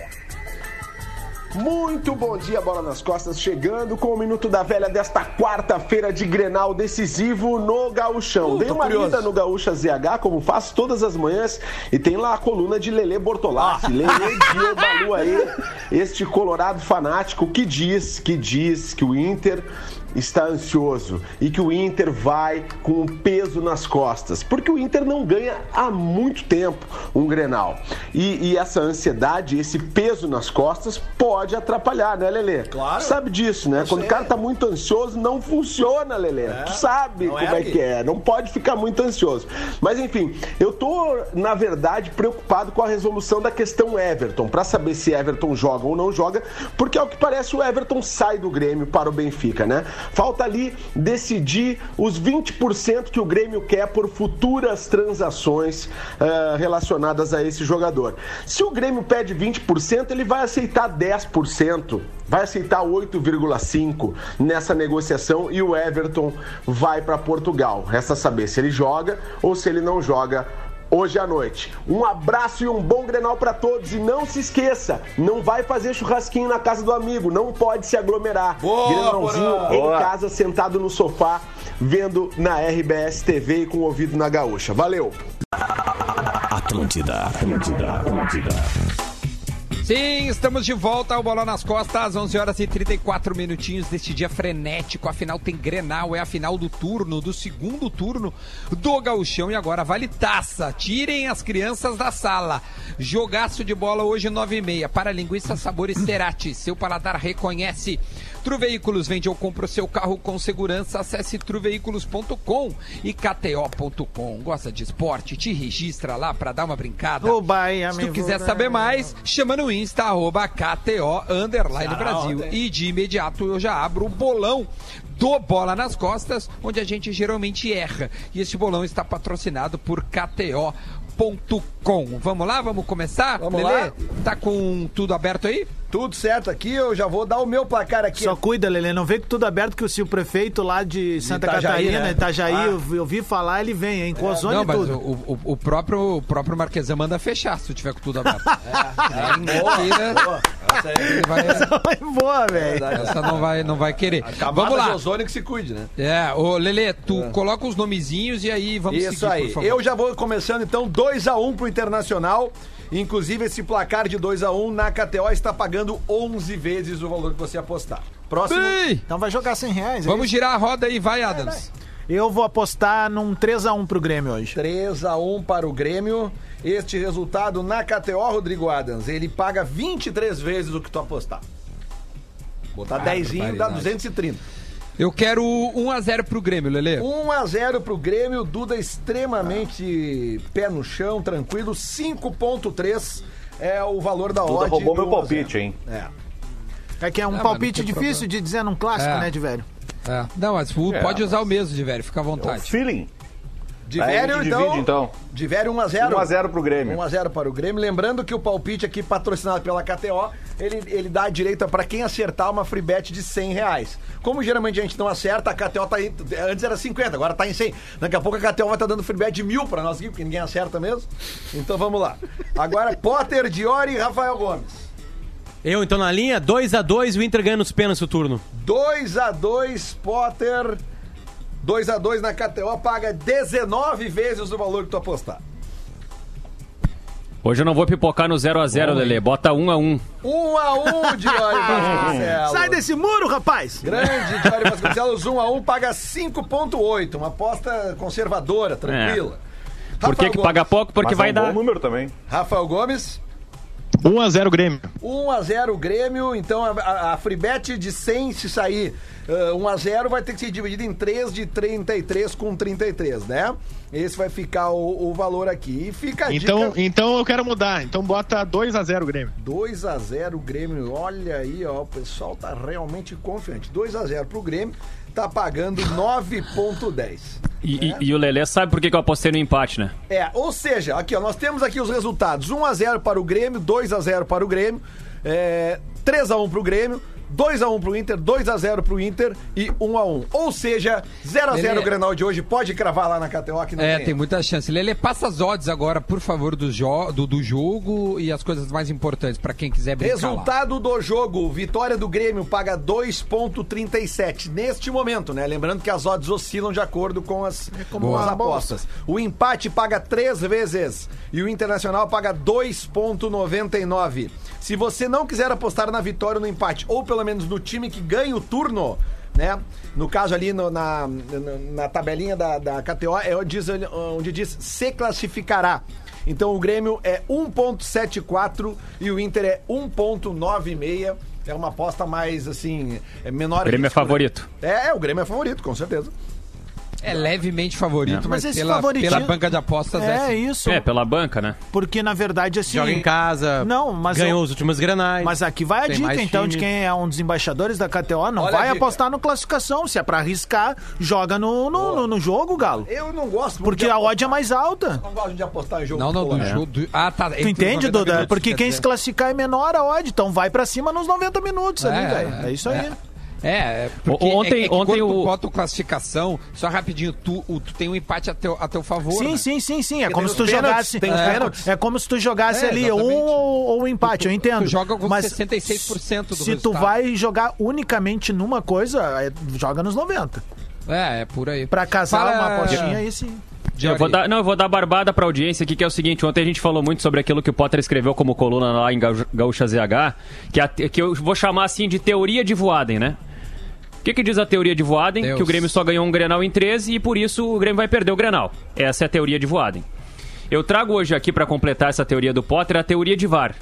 Muito bom dia, Bola nas Costas, chegando com o Minuto da Velha desta quarta-feira de Grenal decisivo no Gauchão. Uh, Dei uma curioso. lida no Gaúcha ZH, como faço todas as manhãs, e tem lá a coluna de Lele Bortolassi, Lele Dio Balu aí, este colorado fanático que diz, que diz que o Inter está ansioso e que o Inter vai com um peso nas costas, porque o Inter não ganha há muito tempo um Grenal. E, e essa ansiedade, esse peso nas costas pode atrapalhar, né, Lelê? Claro. Sabe disso, né? Quando o cara tá muito ansioso, não funciona, Lelê. Tu sabe não como é é, que é, não pode ficar muito ansioso. Mas enfim, eu tô, na verdade, preocupado com a resolução da questão Everton, para saber se Everton joga ou não joga, porque ao que parece o Everton sai do Grêmio para o Benfica, né? Falta ali decidir os 20% que o Grêmio quer por futuras transações eh, relacionadas a esse jogador. Se o Grêmio pede 20%, ele vai aceitar 10%, vai aceitar 8,5% nessa negociação e o Everton vai para Portugal. Resta saber se ele joga ou se ele não joga hoje à noite. Um abraço e um bom Grenal para todos e não se esqueça, não vai fazer churrasquinho na casa do amigo, não pode se aglomerar. Boa, Grenalzinho em Boa. casa, sentado no sofá, vendo na RBS TV e com o ouvido na gaúcha. Valeu! Atlântida, Atlântida, Atlântida. Sim, estamos de volta ao Bola nas Costas, 11 horas e 34 minutinhos deste dia frenético. Afinal, tem Grenal, é a final do turno, do segundo turno do Gauchão. E agora vale taça. Tirem as crianças da sala. Jogaço de bola hoje, 9 e meia. Para linguiça sabores Cerati. Seu paladar reconhece. Tru Veículos vende ou compra o seu carro com segurança. Acesse truveículos.com e KTO.com. Gosta de esporte? Te registra lá para dar uma brincada. Bahia, Se tu quiser saber mais, chama no Insta, arroba KTO, underline Brasil. E de imediato eu já abro o bolão do Bola nas Costas, onde a gente geralmente erra. E esse bolão está patrocinado por KTO.com. Vamos lá, vamos começar? Vamos Lelê, lá. tá com tudo aberto aí? Tudo certo aqui, eu já vou dar o meu placar aqui. Só cuida, Lelê, não vem com tudo aberto que o, se o prefeito lá de Santa Itajaí, Catarina, né? Itajaí, Ah. eu, eu vi falar, ele vem, hein? Com ozônio Não, mas tudo. o, o, o próprio, o próprio Marquesan manda fechar se tu tiver com tudo aberto. Nem tira, Essa aí, ele vai- Boa, velho. essa não vai, não vai querer. Vamos de lá. ozônio que se cuide, né? É, ô Lelê, tu coloca os nomezinhos e aí vamos Isso seguir, aí. por favor. Eu já vou começando então 2x1 pro Internacional. Inclusive, esse placar de 2x1 na KTO está pagando 11 vezes o valor que você apostar. Próximo. Ei, Então vai jogar 100 reais. é Vamos isso? girar a roda aí, vai, Adams. Eu vou apostar num 3x1 pro Grêmio hoje. 3x1 para o Grêmio. Este resultado na KTO, Rodrigo Adams, ele paga 23 vezes o que tu apostar. Botar 10 dá barbaridade. 230. Eu quero 1x0 pro Grêmio, Lelê. 1x0 pro Grêmio, Duda extremamente pé no chão, tranquilo. 5.3 é o valor da Duda odd. roubou meu 1 a 0. palpite, hein? É. É que é um Ah, mas palpite difícil problema. de dizer num clássico, É. né, de velho? É. Não, mas É, pode mas- usar o mesmo de velho, fica à É o vontade. feeling. De Aí a velho, gente então. divide, então. De velho 1x0. 1x0 pro Grêmio. 1x0 para o Grêmio. Lembrando que o palpite aqui, patrocinado pela KTO, ele, ele dá direito para quem acertar uma free bet de 100 reais. Como geralmente a gente não acerta, a KTO tá em, Antes era 50, agora tá em 100. Daqui a pouco a KTO vai estar dando free bet de mil para nós aqui, porque ninguém acerta mesmo. Então vamos lá. Agora, Potter, Diori e Rafael Gomes. Eu, então, na linha, 2x2 o Inter ganha nos pênaltis o turno. 2x2, Potter. 2x2 na KTO, paga 19 vezes o valor que tu apostar. Hoje eu não vou pipocar no 0x0, Lelê. Bota 1x1. 1x1, Diori Vasconcelos. Sai desse muro, rapaz! Grande Diário Vasconcelos, 1x1, paga 5,8. Uma aposta conservadora, tranquila. Por que, que paga pouco? Porque Mas vai é um dar. bom número também. Rafael Gomes, 1x0 Grêmio. 1x0 Grêmio. Então a, a, a free bet de 100, se sair uh, 1x0, vai ter que ser dividido em 3 de 33 com 33, né? Esse vai ficar o, o valor aqui. E fica a Então, dica. então eu quero mudar. Então bota 2x0 Grêmio. 2x0 Grêmio. Olha aí, ó. O pessoal tá realmente confiante. 2x0 pro Grêmio. Tá pagando 9,10. E, e- e o Lelê sabe por que, que eu apostei no empate, né? É, ou seja, aqui ó, nós temos aqui os resultados: 1x0 para o Grêmio, 2x0 para o Grêmio, é, 3x1 para o Grêmio, 2x1 pro Inter, 2x0 pro Inter e 1x1. Ou seja, 0x0 Ele- o Grenal de hoje. Pode cravar lá na KTO que não É, tem. tem muita chance. Lele, passa as odds agora, por favor, do, jo do, do jogo e as coisas mais importantes pra quem quiser brincar lá. Resultado do jogo: vitória do Grêmio paga 2,37 neste momento, né? Lembrando que as odds oscilam de acordo com as, com Boa. as apostas. O empate paga três vezes e o Internacional paga 2,99. Se você não quiser apostar na vitória ou no empate, ou pelo menos no time que ganha o turno. Né? No caso ali no- na, na, tabelinha da, da KTO é onde diz, onde diz se classificará. Então o Grêmio é 1.74 e o Inter é 1.96. É uma aposta mais assim, é menor. O Grêmio é risco, né? favorito. É, é, o Grêmio é favorito, com certeza. É levemente favorito, mas, Mas esse pela, favoritismo- pela banca de apostas é, É isso. É, pela banca, né? Porque, na verdade, assim. Joga em casa. Não, mas ganhou eu- os últimos granais. Mas aqui vai a dica, então, de time. quem é um dos embaixadores da KTO. Não Olha vai apostar no classificação. Se é pra arriscar, joga no, no, no- no jogo, Galo. Eu não gosto muito Porque de a odd é mais alta. Não gosto de apostar em jogo. Não, não, do popular. jogo. do- Ah, tá. Tu entende, Duda? Porque quem se classificar é menor a odd. Então vai pra cima nos 90 minutos ali, É, velho. É isso aí. É, é porque ontem- é, é que ontem quando tu o- bota o classificação, só rapidinho, tu, o- tu tem um empate a teu, a teu favor. Sim, né? sim, sim, sim. É como tu jogasse. é, pênaltis. é como se tu jogasse É, ali um exatamente. ou, ou um empate, eu entendo. tu joga com Mas 66% do Se tu resultado. vai jogar unicamente numa coisa, é, joga nos 90. É, é por aí. Pra casar Fala- uma apostinha aí sim. Eu vou dar, não, eu vou dar barbada pra audiência aqui, que é o seguinte, ontem a gente falou muito sobre aquilo que o Potter escreveu como coluna lá em Gaú- Gaúcha ZH, que, é a que eu vou chamar assim de teoria de Voaden, né? O que, que diz a teoria de Voaden? Deus. Que o Grêmio só ganhou um Grenal em 13 e por isso o Grêmio vai perder o Grenal. Essa é a teoria de Voaden. Eu trago hoje aqui pra completar essa teoria do Potter a teoria de VAR.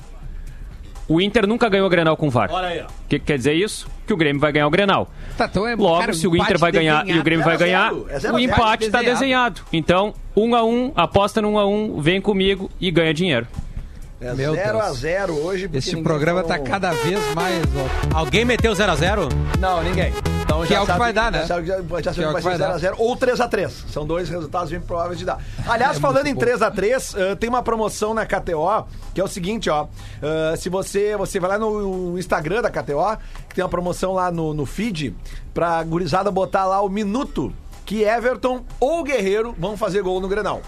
O Inter nunca ganhou o Grenal com VAR. O que, que quer dizer isso? Que o Grêmio vai ganhar o Grenal. Tá, então é, Logo, cara, se o Inter vai ganhar e o. Grêmio vai Zero ganhar, zero, é zero o empate está desenhado. desenhado. Então, um a um, aposta no um a um, vem comigo e ganha dinheiro. É Meu 0 a Deus. 0 hoje. Este ninguém programa falou- tá cada vez mais. ó. Alguém meteu 0x0? Não, ninguém. Então Que já é o que vai dar, né? Já já, já Que é o que vai ser vai dar. 0x0 ou 3x3. São dois resultados bem prováveis de dar. Aliás, É falando em muito bom. 3x3, eh, tem uma promoção na KTO, que é o seguinte, ó. eh, se você, você vai lá no Instagram da KTO, que tem uma promoção lá no, no feed, pra gurizada botar lá o minuto que Everton ou Guerreiro vão fazer gol no Grenal.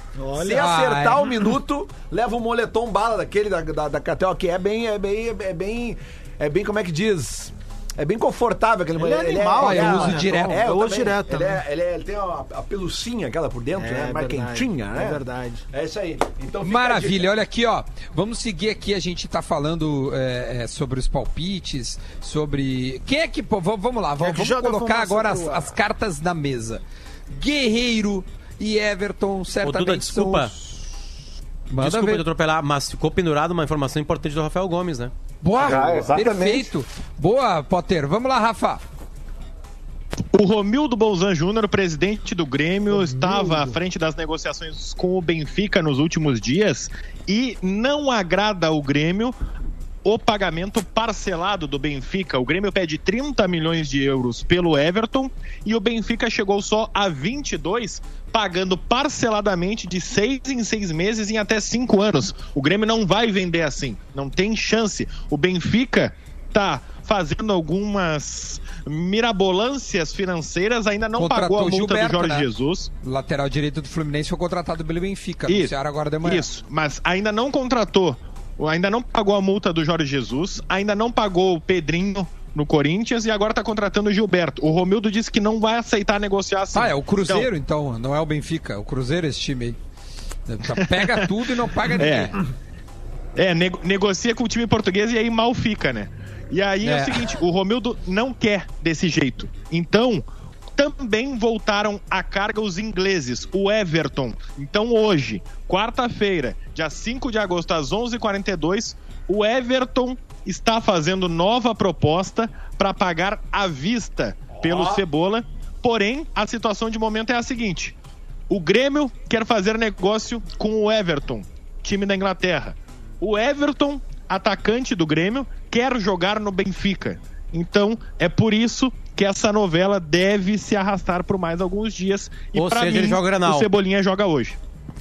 Se acertar é. o minuto, leva um moletom bala daquele da, da, da que é bem, é bem, é bem, é bem, como é que diz? É bem confortável aquele Ele é animal, eu é, uso é, direto. É, Eu uso também. direto ele, é, também. ele, é- ele tem a, a pelucinha aquela por dentro, né? Mais quentinha, né? É verdade. É isso aí. Então Maravilha, olha aqui, ó. Vamos seguir aqui, a gente tá falando é, é, sobre os palpites, sobre. Quem é que. pô, vamos lá, é vamos, vamos colocar agora as, as cartas na mesa. Guerreiro e Everton, Ô, certamente. Duda, desculpa. os- Desculpa ver. te atropelar, mas ficou pendurado uma informação importante do Rafael Gomes, né? Boa, Ah, exatamente. perfeito. Boa, Potter. Vamos lá, Rafa. O Romildo Bolzan Júnior, presidente do Grêmio, estava à frente das negociações com o Benfica nos últimos dias e não agrada ao Grêmio o pagamento parcelado do Benfica. O Grêmio pede 30 milhões de euros pelo Everton e o Benfica chegou só a 22, pagando parceladamente de seis em seis meses em até cinco anos. O Grêmio não vai vender assim, não tem chance. O Benfica tá fazendo algumas mirabolâncias financeiras, ainda não Contratou pagou a multa Gilberto, do Jorge né? Jesus. Lateral direito do Fluminense foi contratado pelo Benfica. Isso, agora de manhã. Isso, mas ainda não contratou, ainda não pagou a multa do Jorge Jesus, ainda não pagou o Pedrinho no Corinthians e agora tá contratando o Gilberto. O Romildo disse que não vai aceitar negociar assim. Ah, é o Cruzeiro, então, não é o Benfica. É o Cruzeiro esse time aí. Então, Pega tudo e não paga É. ninguém. É, nego- negocia com o time português e aí mal fica, né? E aí é. É. o seguinte, o Romildo não quer desse jeito. Então, também voltaram à carga os ingleses, o Everton. Então hoje, quarta-feira, dia 5 de agosto, às 11h42, o Everton está fazendo nova proposta para pagar à vista pelo Cebola. Porém, a situação de momento é a seguinte: o Grêmio quer fazer negócio com o Everton, time da Inglaterra. O Everton, atacante do Grêmio, quer jogar no Benfica. Então, é por isso que essa novela deve se arrastar por mais alguns dias. E Ou pra seja, mim, ele joga Grenal. o Cebolinha joga hoje.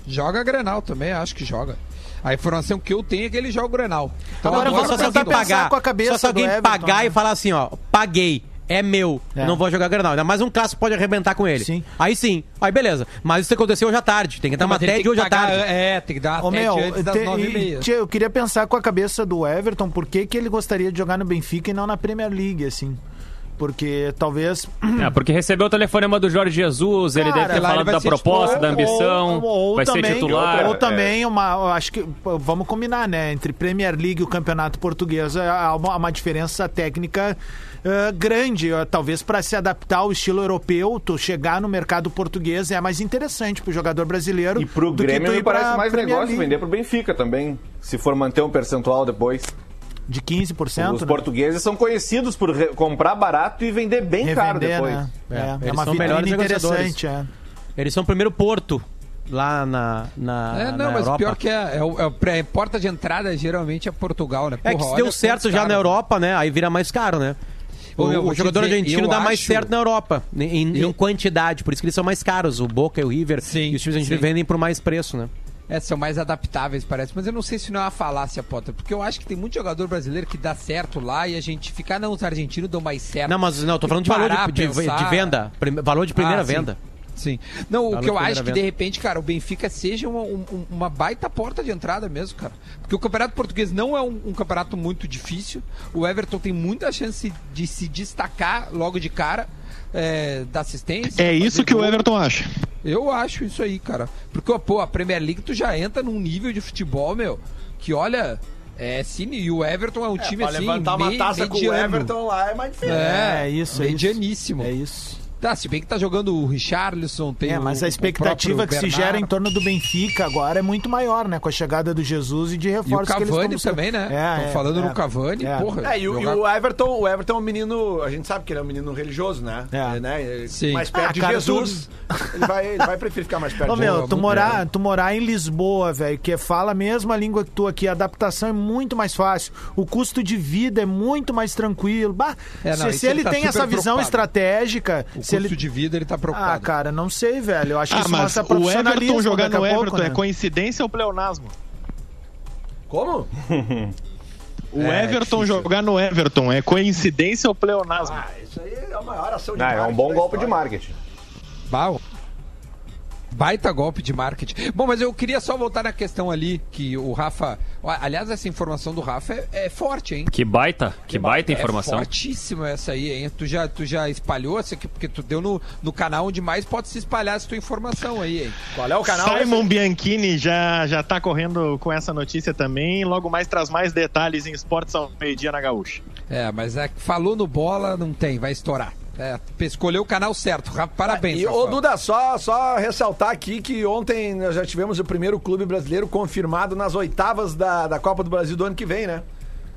Joga Grenal também, acho que joga. A informação que eu tenho é que ele joga o Grenal. Então, Agora Agora, só se tentar alguém pensar pagar, com a cabeça só se alguém Everton, pagar né? e falar assim, ó, paguei. É meu, É. não vou jogar Grenal. Ainda mais um clássico pode arrebentar com ele. Sim. Aí sim, aí beleza. Mas isso aconteceu hoje à tarde. Tem que dar uma TED que hoje à tarde. É, tem que dar uma TED antes das nove e eu queria pensar com a cabeça do Everton por que, que ele gostaria de jogar no Benfica e não na Premier League, assim. Porque talvez. É, porque recebeu o telefonema do Jorge Jesus, ele Cara, deve ter ele falado da ser proposta, titular, da ambição, ou, ou vai também, ser titular. Ou também uma. eu Acho que. Vamos combinar, né? Entre Premier League e o Campeonato Português há uma, uma diferença técnica eh, grande. Talvez para se adaptar ao estilo europeu, tu chegar no mercado português é mais interessante pro jogador brasileiro. E pro do que Grêmio tu me parece mais Premier negócio League. vender pro Benfica também, se for manter um percentual depois. De 15%. Os né? portugueses são conhecidos por comprar barato e vender bem caro Revender, depois. né? É, é, eles uma são vitrine interessante. É. Eles são o primeiro porto lá na, na, É, na não, mas Europa. pior que é, é, o- é o pré- porta de entrada geralmente é Portugal, né? É que Porra, se deu certo já na caras- Europa, né? Aí vira mais caro, né? O, o te jogador dizer, argentino dá mais acho- certo na Europa, em, em Eu- quantidade, por isso que eles são mais caros. O Boca e o River Sim, e os times argentinos vendem por mais preço, né? É, são mais adaptáveis, parece. Mas eu não sei se não é uma falácia, Potter. Porque eu acho que tem muito jogador brasileiro que dá certo lá e a gente fica, ah, não, os argentinos dão mais certo. Não, mas não, eu tô falando de valor de, de- pensar- de venda. Valor de primeira Ah, sim. venda. Sim. Não, o que eu acho que de repente, cara, o Benfica seja uma, um- uma baita porta de entrada mesmo, cara. Porque o Campeonato Português não é um, um campeonato muito difícil. O Everton tem muita chance de se destacar logo de cara. É, da assistência. É isso que o gol. Everton acha. Eu acho isso aí, cara. Porque, pô, a Premier League tu já entra num nível de futebol, meu, que olha, é cine. E o Everton é um time pra assim. levantar uma taça com o mediano. Everton lá é mais difícil. É, É isso, é isso. medianíssimo. É isso. Tá, se bem que tá jogando o Richarlison, tem É, o- mas o a expectativa que se gera em torno do Benfica agora é muito maior, né? Com a chegada do Jesus e de E o reforços que eles Cavani estão também, né? É, Estão é, falando é. no Cavani, É. porra. É, e, o, e jogar- o Everton, o Everton é um menino, a gente sabe que ele é um menino religioso, né? É. né? Sim. Mais perto Ah, de cara, Jesus, ele, vai, ele vai preferir ficar mais perto Ô, de meu, Jesus. tu morar, tu morar em Lisboa, velho, que fala a mesma língua que tu aqui, a adaptação é muito mais fácil, o custo de vida é muito mais tranquilo. Bah, É, não, se, se ele ele tá tem essa visão estratégica, O custo ele... de vida, ele tá preocupado. Ah, cara, não sei, velho. Eu acho que Ah, isso mas mostra o Everton jogar no pouco, Everton né? é coincidência ou pleonasmo? Como? O É, Everton difícil. jogar no Everton é coincidência ou pleonasmo? Ah, isso aí é a maior ação de Ah, é um marketing bom golpe de marketing. Bal. Baita golpe de marketing. Bom, mas eu queria só voltar na questão ali que o Rafa. Aliás, essa informação do Rafa é, é forte, hein? Que baita, que baita É informação. fortíssima essa aí, hein? Tu já, tu já espalhou essa aqui, porque tu deu no, no canal onde mais pode se espalhar essa tua informação aí, hein? Qual é o canal? Simon Bianchini já, já tá correndo com essa notícia também. Logo mais traz mais detalhes em Esportes ao meio-dia na Gaúcha. É, mas é que falou no bola, não tem, vai estourar. É, escolheu o canal certo. Parabéns, E, Rafa. ô, Duda, só, só ressaltar aqui que ontem nós já tivemos o primeiro clube brasileiro confirmado nas oitavas da, da Copa do Brasil do ano que vem, né?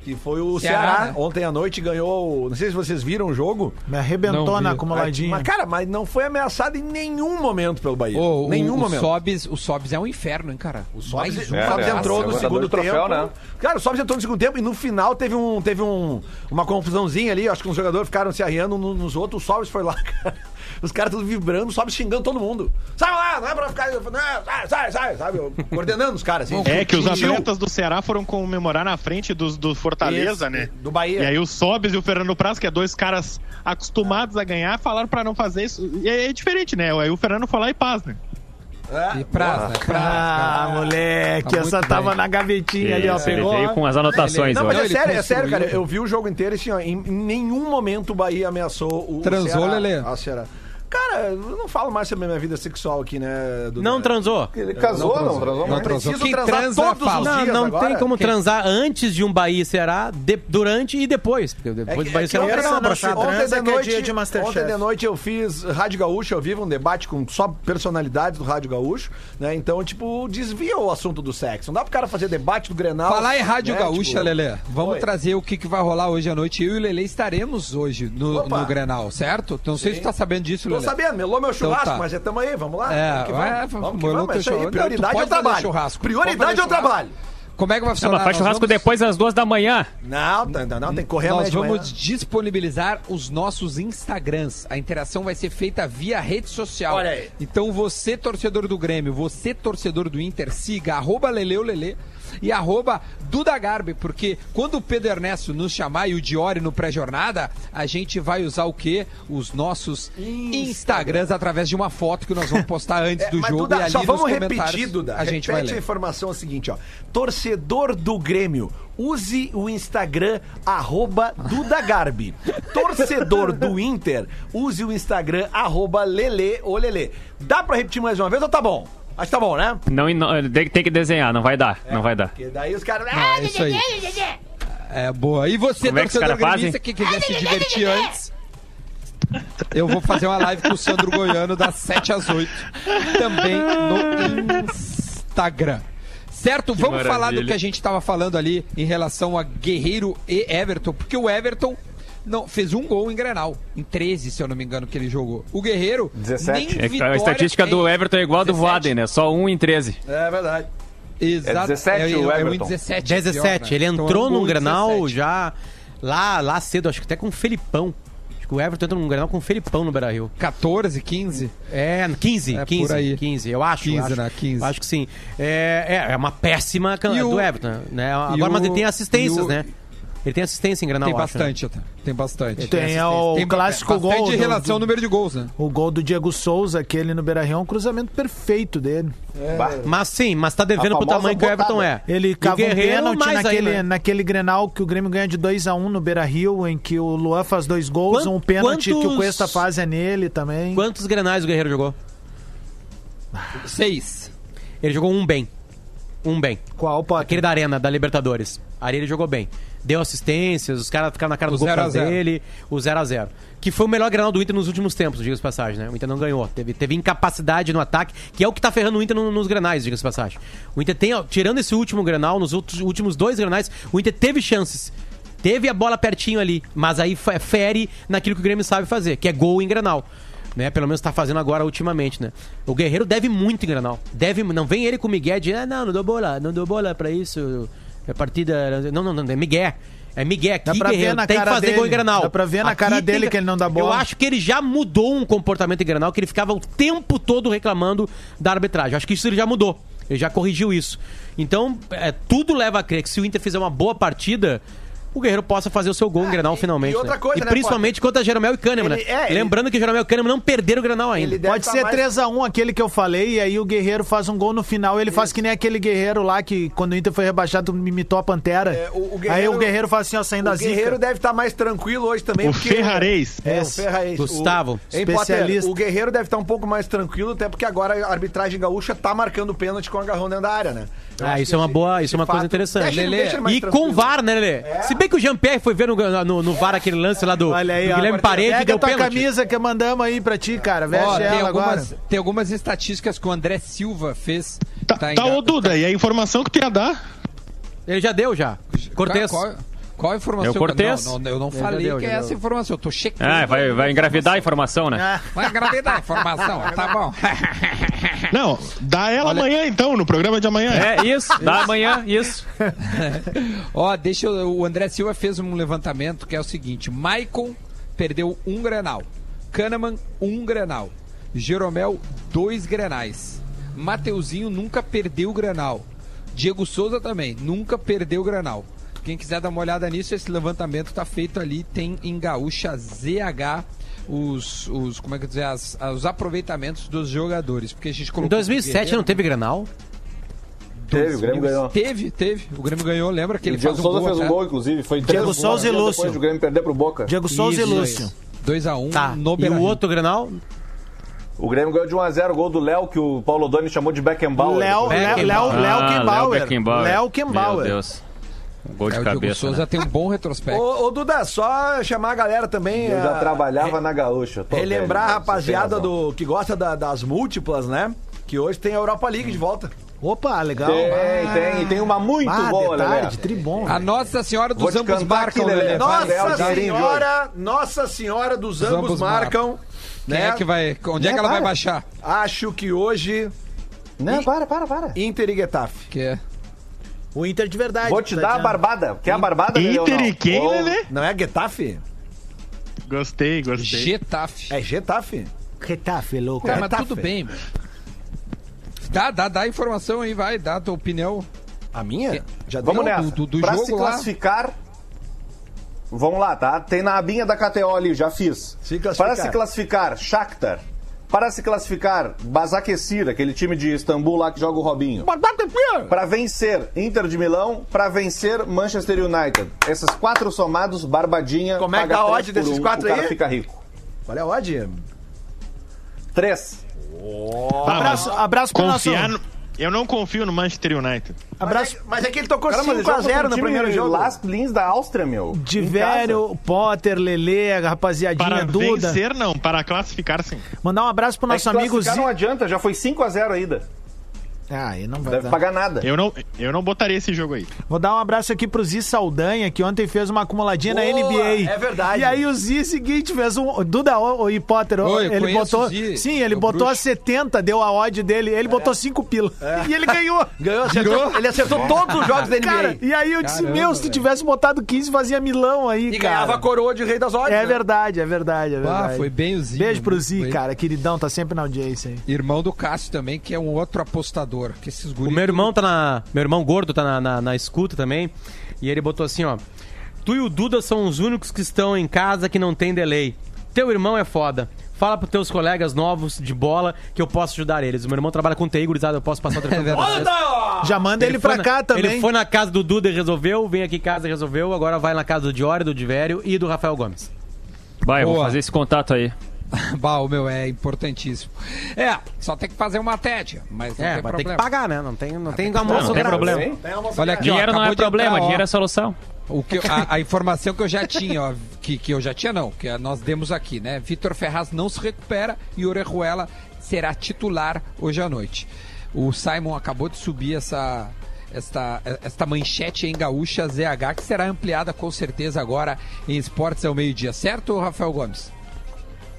Que foi o Ceará, Ceará. né? Ontem à noite ganhou. Não sei se vocês viram o jogo. Me arrebentou Não na vi. acumuladinha. Mas, cara, mas não foi ameaçado em nenhum momento pelo Bahia. Ô, nenhum o, momento. O Sobs, o Sobs é um inferno, hein, cara? O Sobs, Mais o um. É, Sobs é, entrou no segundo troféu, tempo. né? Cara, o Sobs entrou no segundo tempo e no final teve um teve um, uma confusãozinha ali. Acho que os jogadores ficaram se arriando no- nos outros. O Sobs foi lá, cara. Os caras tudo vibrando, o Sobs xingando todo mundo. Sai lá, não é pra ficar. Não, sai, sai, sai, sabe? Coordenando os caras. Assim. É que os atletas do Ceará foram comemorar na frente dos do Fortaleza, Isso, né? do Bahia. E aí o Sobes e o Fernando Praz, que é dois caras acostumados a ganhar, falaram pra não fazer isso. E é diferente, né? Aí o Fernando foi lá e paz, né? É. E Praz, né? Praz, Ah, cara. moleque, Tá essa tava bem. na gavetinha ali, ó. Pegou. veio com as anotações Não, mas é sério, é sério, cara. Eu vi o jogo inteiro assim, ó. Em, em nenhum momento o Bahia ameaçou o Transou, Ceará. Lelê? Ah, Ceará. Cara, eu não falo mais sobre a minha vida sexual aqui, né? Duda? Não transou? Ele casou, não, transou, Não mais. transou. Preciso Quem transar transa, todos fala. os Não, dias não agora? tem como Quem- transar antes de um Bahia e Ceará, de- durante e depois. Porque É depois que- do Bahia é e que Ceará ontem, vai dar uma não, brochada. não, ontem, Transa de que é noite, dia de Masterchef. ontem de noite eu fiz Rádio Gaúcho ao vivo, um debate com só personalidades do Rádio Gaúcho, né? Então, tipo, desvia o assunto do sexo. Não dá pro cara fazer debate do Grenal. Falar em Rádio né? Gaúcha, Tipo, Lelê. Vamos Oi. trazer o que, que vai rolar hoje à noite. Eu e o Lelê estaremos hoje no, Opa. no Grenal, certo? Não sei se tu tá sabendo disso, Tô Lelê. Sabendo, melou meu churrasco, tá. mas é tamo aí, vamos lá. É, que vai, vamos, vamos que vamos, é aí, churrasco. prioridade Não, é o trabalho. churrasco. Prioridade Pode é o trabalho. Como é que vai Não, funcionar? mas faz churrasco vamos- depois das duas da manhã. Não, não, não, não, tem que correr Nós de manhã. vamos disponibilizar os nossos Instagrams. A interação vai ser feita via rede social. Olha aí. Então você, torcedor do Grêmio, você, torcedor do Inter, siga arroba Leleulele e arroba Duda Garbi, porque quando o Pedro Ernesto nos chamar e o Diori no pré-jornada, a gente vai usar o quê? Os nossos Instagrams através de uma foto que nós vamos postar antes É, do jogo Duda, e ali só nos vamos comentários repetir, Duda. a gente Repete vai a ler. informação seguinte, ó. Torcedor do Grêmio, use o Instagram arroba Duda Garbi. Torcedor do Inter, use o Instagram arroba Lele ou Lele. Dá pra repetir mais uma vez ou tá bom? Acho que tá bom, né? Não, não, tem que desenhar, não vai dar, não vai dar. Porque daí os caras... Ah, é isso aí. É boa. E você, Como é que torcedor gremista, que quiser se divertir antes, eu vou fazer uma live com o Sandro Goiano das 7 às 8, também no Instagram. Certo? Vamos maravilha. falar do que a gente estava falando ali em relação a Guerreiro e Everton, porque o Everton não fez um gol em Grenal, em 13, se eu não me engano, que ele jogou. O Guerreiro 17. nem É a estatística do em- Everton é igual a do 17. Voaden, né? Só 1 em 13. É verdade. Exato. É 17 é, o é, é Everton. 17. 17. pior, né? Ele Então, entrou é um no gol em Grenal 17. já lá, lá cedo, acho que até com o Felipão. Acho que o Everton entrou no Grenal com o Felipão no Beira-Rio. 14, 15. É, 15, É, 15, por aí. 15, eu acho. 15, acho, né? 15. Acho que sim. É, é, é uma péssima can- o- do Everton, né? Agora, mas o- ele tem assistências, o- né? Ele tem assistência em Grenal, Tem acho, né? bastante, até. Tem bastante. Tem é o Tem clássico bastante gol em do- relação ao número de gols, né? O gol do Diego Souza, aquele no Beira-Rio, é um cruzamento perfeito dele. Mas sim, mas tá devendo A pro tamanho que o Everton botada. é. Ele o cava um Guerreiro, pênalti mais naquele, ainda. naquele Grenal que o Grêmio ganha de 2x1 no Beira-Rio, em que o Luan faz dois gols, Quant- um pênalti que o quantos- Cuesta faz é nele também. Quantos Grenais o Guerreiro jogou? Seis. Ele jogou um bem. Um bem. Qual, Potter? Aquele da Arena, da Libertadores. Ali ele jogou bem. Deu assistências, os caras ficaram na cara O do gol por 0 a causa 0. dele, o 0x0. Que foi o melhor Granal do Inter nos últimos tempos, diga-se passagem, né? O Inter não ganhou. Teve, teve incapacidade no ataque, que é o que tá ferrando o Inter no- nos Grenais, diga-se passagem. O Inter tem, ó, tirando esse último Grenal, nos outros, últimos dois Grenais, o Inter teve chances. Teve a bola pertinho ali, mas aí fe- fere naquilo que o Grêmio sabe fazer, que é gol em Grenal. Né? Pelo menos tá fazendo agora ultimamente, né? O Guerreiro deve muito em Grenal. Deve, não vem ele com o Miguel de, ah, não, não dou bola, não dou bola pra isso. É partida. Não, não, não, é Miguel. É Miguel aqui, Dá pra ver Guerreiro. na Tem que cara fazer dele. gol em Grenal. Dá pra ver na cara tem dele que ele não dá bola. Eu acho que ele já mudou um comportamento em Grenal, que ele ficava o tempo todo reclamando da arbitragem. Acho que isso ele já mudou. Ele já corrigiu isso. Então, é, tudo leva a crer que se o Inter fizer uma boa partida, o Guerreiro possa fazer o seu gol em Grenal finalmente. e outra né? coisa, e né, principalmente contra Jeromel e Kahneman, Ele- né? é, ele- Lembrando que Jeromel e Kahneman não perderam o Grenal ainda. Ele Pode tá ser mais- 3x1 aquele que eu falei, e aí o Guerreiro faz um gol no final. Ele faz que nem aquele Guerreiro lá que, quando o Inter foi rebaixado, imitou a Pantera. É, o- o aí o Guerreiro faz assim, ó, saindo da O Guerreiro zica. deve estar mais tranquilo hoje também. O porque- Ferrarez. É, o. Ferrarez. Gustavo, O, Hein, Potter, especialista. o Guerreiro deve estar um pouco mais tranquilo, até porque agora a arbitragem gaúcha tá marcando pênalti com o agarrão dentro da área, né? Eu Ah, isso é uma boa, isso é uma coisa interessante. deixa ele- Lelê, ele E com. VAR, né, Lelê? Se bem que o Jean-Pierre foi ver no, no, no VAR aquele lance lá do, Olha aí, do ó. Guilherme Parede e Pega deu a tua pênalti. camisa que mandamos aí pra ti, cara. Veste Ó, tem, ela agora. algumas, tem algumas estatísticas que o André Silva fez. Tá, tá, em- ô Duda, e a informação que tu ia dar? Ele já deu, já. Cortez. Qual, qual a informação? É o Cortez. Não, não, eu não falei deu, que é essa informação. Eu tô checando. Ah, vai, vai engravidar a informação, né? Ah, Vai engravidar a informação. tá bom. Não, dá ela amanhã então, no programa de amanhã. É, isso. Dá amanhã, isso. Ó, deixa eu, o André Silva fez um levantamento que é o seguinte: Maicon perdeu um Grenal, Kahneman um Grenal, Jeromel dois Grenais, Mateuzinho nunca perdeu o Grenal, Diego Souza também nunca perdeu o Grenal. Quem quiser dar uma olhada nisso, esse levantamento tá feito ali, tem em Gaúcha ZH os, os como é que eu dizer, as, os aproveitamentos dos jogadores, porque a gente Em colocou 2007 não teve Grenal? Teve, o Grêmio ganhou. Teve, teve. O Grêmio ganhou, lembra que O ele Diego faz um Souza gol fez um gol, inclusive. Foi Diego Souza e Lúcio. Depois do Grêmio perder pro Boca. Diego Souza e Lúcio. isso. 2x1 Tá. no E o outro Grenal? O Grêmio ganhou de 1x0 o gol do Léo, que o Paulo Doni chamou de Beckenbauer. Léo, Léo, Léo, Beckenbauer. Léo Ah, Kembauer. Beckenbauer. Léo Meu Kembauer. Deus. Um gol de É, o Diego cabeça. Souza né? tem um bom retrospecto. Ô, ô, Duda, só chamar a galera também. Eu já a- trabalhava na Gaúcha. tô Relembrar velho, a rapaziada tem razão. do que gosta da- das múltiplas, né? Que hoje tem a Europa League de volta. Opa, legal. Tem, tem, tem uma muito Ah, boa, de tarde, tribom. A Nossa Senhora dos Ambos marcam, aqui, Lelê. Lelê. Nossa Vai, é o de Senhora, Nossa Senhora dos ambos, ambos marcam. Quem né? é que vai. Onde é Né, que ela vai para. baixar? Acho que hoje Não, para, para, para. Inter e Getafe. Que é. O Inter de verdade. Vou te tá dar a barbada. Quer a barbada, Inter e quem, Ou- Lelê? Não é Getafe? Gostei, gostei. Getafe. É Getafe. Retafe, louco. Cara, mas Getafe. tudo bem, meu. Dá, dá, dá informação aí, vai, dá a tua opinião. A minha? Já Vamos Não, nessa. do- do- do pra jogo se lá. classificar. Vamos lá, tá? Tem na abinha da KTO ali, já fiz. Se. Para se classificar, Shakhtar. Para se classificar, Basaksehir, aquele time de Istambul lá que joga o Robinho. Para vencer Inter de Milão, para vencer Manchester United. Esses quatro somados, Barbadinha. Como é que paga dá a odd desses um, quatro o cara aí? fica rico. Olha a odd. Três. Ah, Abraço, abraço pro nosso. no- Eu não confio no Manchester United. Abraço. Mas é, mas é que ele tocou Cara, mas ele 5x0 joga no primeiro jogo. Last Lins da Áustria, meu. Velho, Potter, Lelê, a rapaziadinha Para Duda. vencer, não. Para classificar, sim. Mandar um abraço pro casa. nosso É amigo classificar Zi. não adianta, já foi 5x0 ainda. Ah, aí não vai Deve dar. pagar nada. Eu não, eu não botaria esse jogo aí. Vou dar um abraço aqui pro Zi Saldanha, que ontem fez uma acumuladinha na Boa, NBA. é verdade. E aí o Zi, seguinte, fez um... Duda o, o Potter, Oi, eu ele botou... Zi, Sim, ele é botou a bruxo. 70, deu a odd dele, ele botou 5 pila. E ele ganhou. Ganhou, acertou, ele acertou todos os jogos da NBA. Cara, e aí eu disse, Caramba, meu, se tu tivesse botado 15, fazia milão aí, e cara. ganhava a coroa de rei das odds. É né? verdade, é verdade, é Ah, verdade. foi bem o Zi. Beijo pro? Zi, cara, queridão, tá sempre na audiência aí. Irmão do Cássio também, que é um outro apostador. Que esses O meu irmão tá na. Meu irmão gordo tá na, na, na escuta também. E ele botou assim, ó. Tu e o Duda são os únicos que estão em casa que não tem delay. Teu irmão é foda. Fala pros teus colegas novos de bola que eu posso ajudar eles. O meu irmão trabalha com TI, gurizada, eu posso passar o telefone pra vocês. Já manda ele, foi pra na- cá também. Ele foi na casa do Duda e resolveu, vem aqui em casa e resolveu, agora vai na casa do Diori, do Divério e do Rafael Gomes. Vai, eu vou Boa. fazer esse contato aí. Bah, o meu é importantíssimo. É, só tem que fazer uma TED, mas não É, tem ter problema. que pagar, né? Não tem, não tem Não, almoço não tem grátis. problema. Olha aqui, ó, Dinheiro não acabou é problema, entrar, ó, dinheiro é solução. O que, a, a informação que eu já tinha, ó, que, que eu já tinha não, que nós demos aqui, né? Vitor Ferraz não se recupera e Orejuela será titular hoje à noite. O Simon acabou de subir essa, esta, esta manchete em Gaúcha ZH, que será ampliada com certeza agora em Esportes ao meio-dia, certo, Rafael Gomes?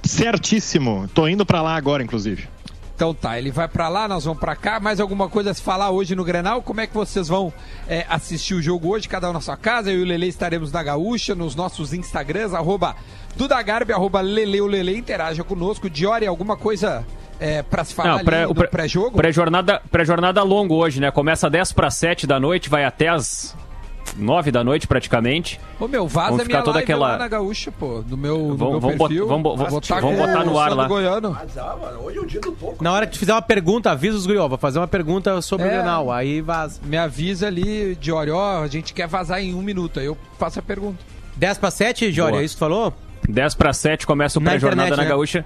Certíssimo. Tô indo pra lá agora, inclusive. Então tá, ele vai pra lá, nós vamos pra cá. Mais alguma coisa a se falar hoje no Grenal? Como é que vocês vão é, assistir o jogo hoje, cada um na sua casa? Eu e o Lele estaremos na Gaúcha, nos nossos Instagrams, arroba Dudagarbi, arroba Leleulele, interaja conosco. Diori, alguma coisa é, pra se falar Não, ali pré- no o pré- pré-jogo? Pré-jornada pré-jornada longo hoje, né? Começa 10 para 7 da noite, vai até as 9 da noite praticamente. Ô meu, vaza Vamos minha ficar toda live aquela- lá na Gaúcha, pô, no meu, no Vamos- meu vamos bot- perfil. vamos- Vou vamos- tá vamos com botar no o ar lá. do Goiano. Hoje é o dia do pouco. Na hora que tu fizer uma pergunta, avisa os guri, ó, vou fazer uma pergunta sobre o É. Grenal, aí vaza. Me avisa ali, Diori, ó, a gente quer vazar em um minuto, aí eu faço a pergunta. 10 pra 7, Jória, Boa. é isso que tu falou? 10 para 7 começa o Na pré-jornada internet, na né? Gaúcha.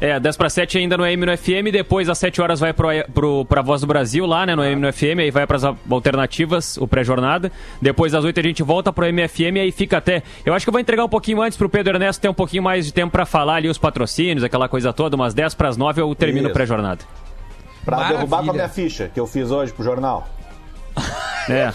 É, 10 para 7 ainda no AM no FM, depois às 7 horas vai pro, pro, pra Voz do Brasil lá, né, no AM no FM, aí vai pras alternativas, o pré-jornada. Depois às 8 a gente volta pro MFM, aí fica até... Eu acho que eu vou entregar um pouquinho antes pro Pedro Ernesto ter um pouquinho mais de tempo pra falar ali os patrocínios, aquela coisa toda, umas 10 pras 9 eu termino o pré-jornada. Pra Maravilha. derrubar com a minha ficha, que eu fiz hoje pro jornal. É.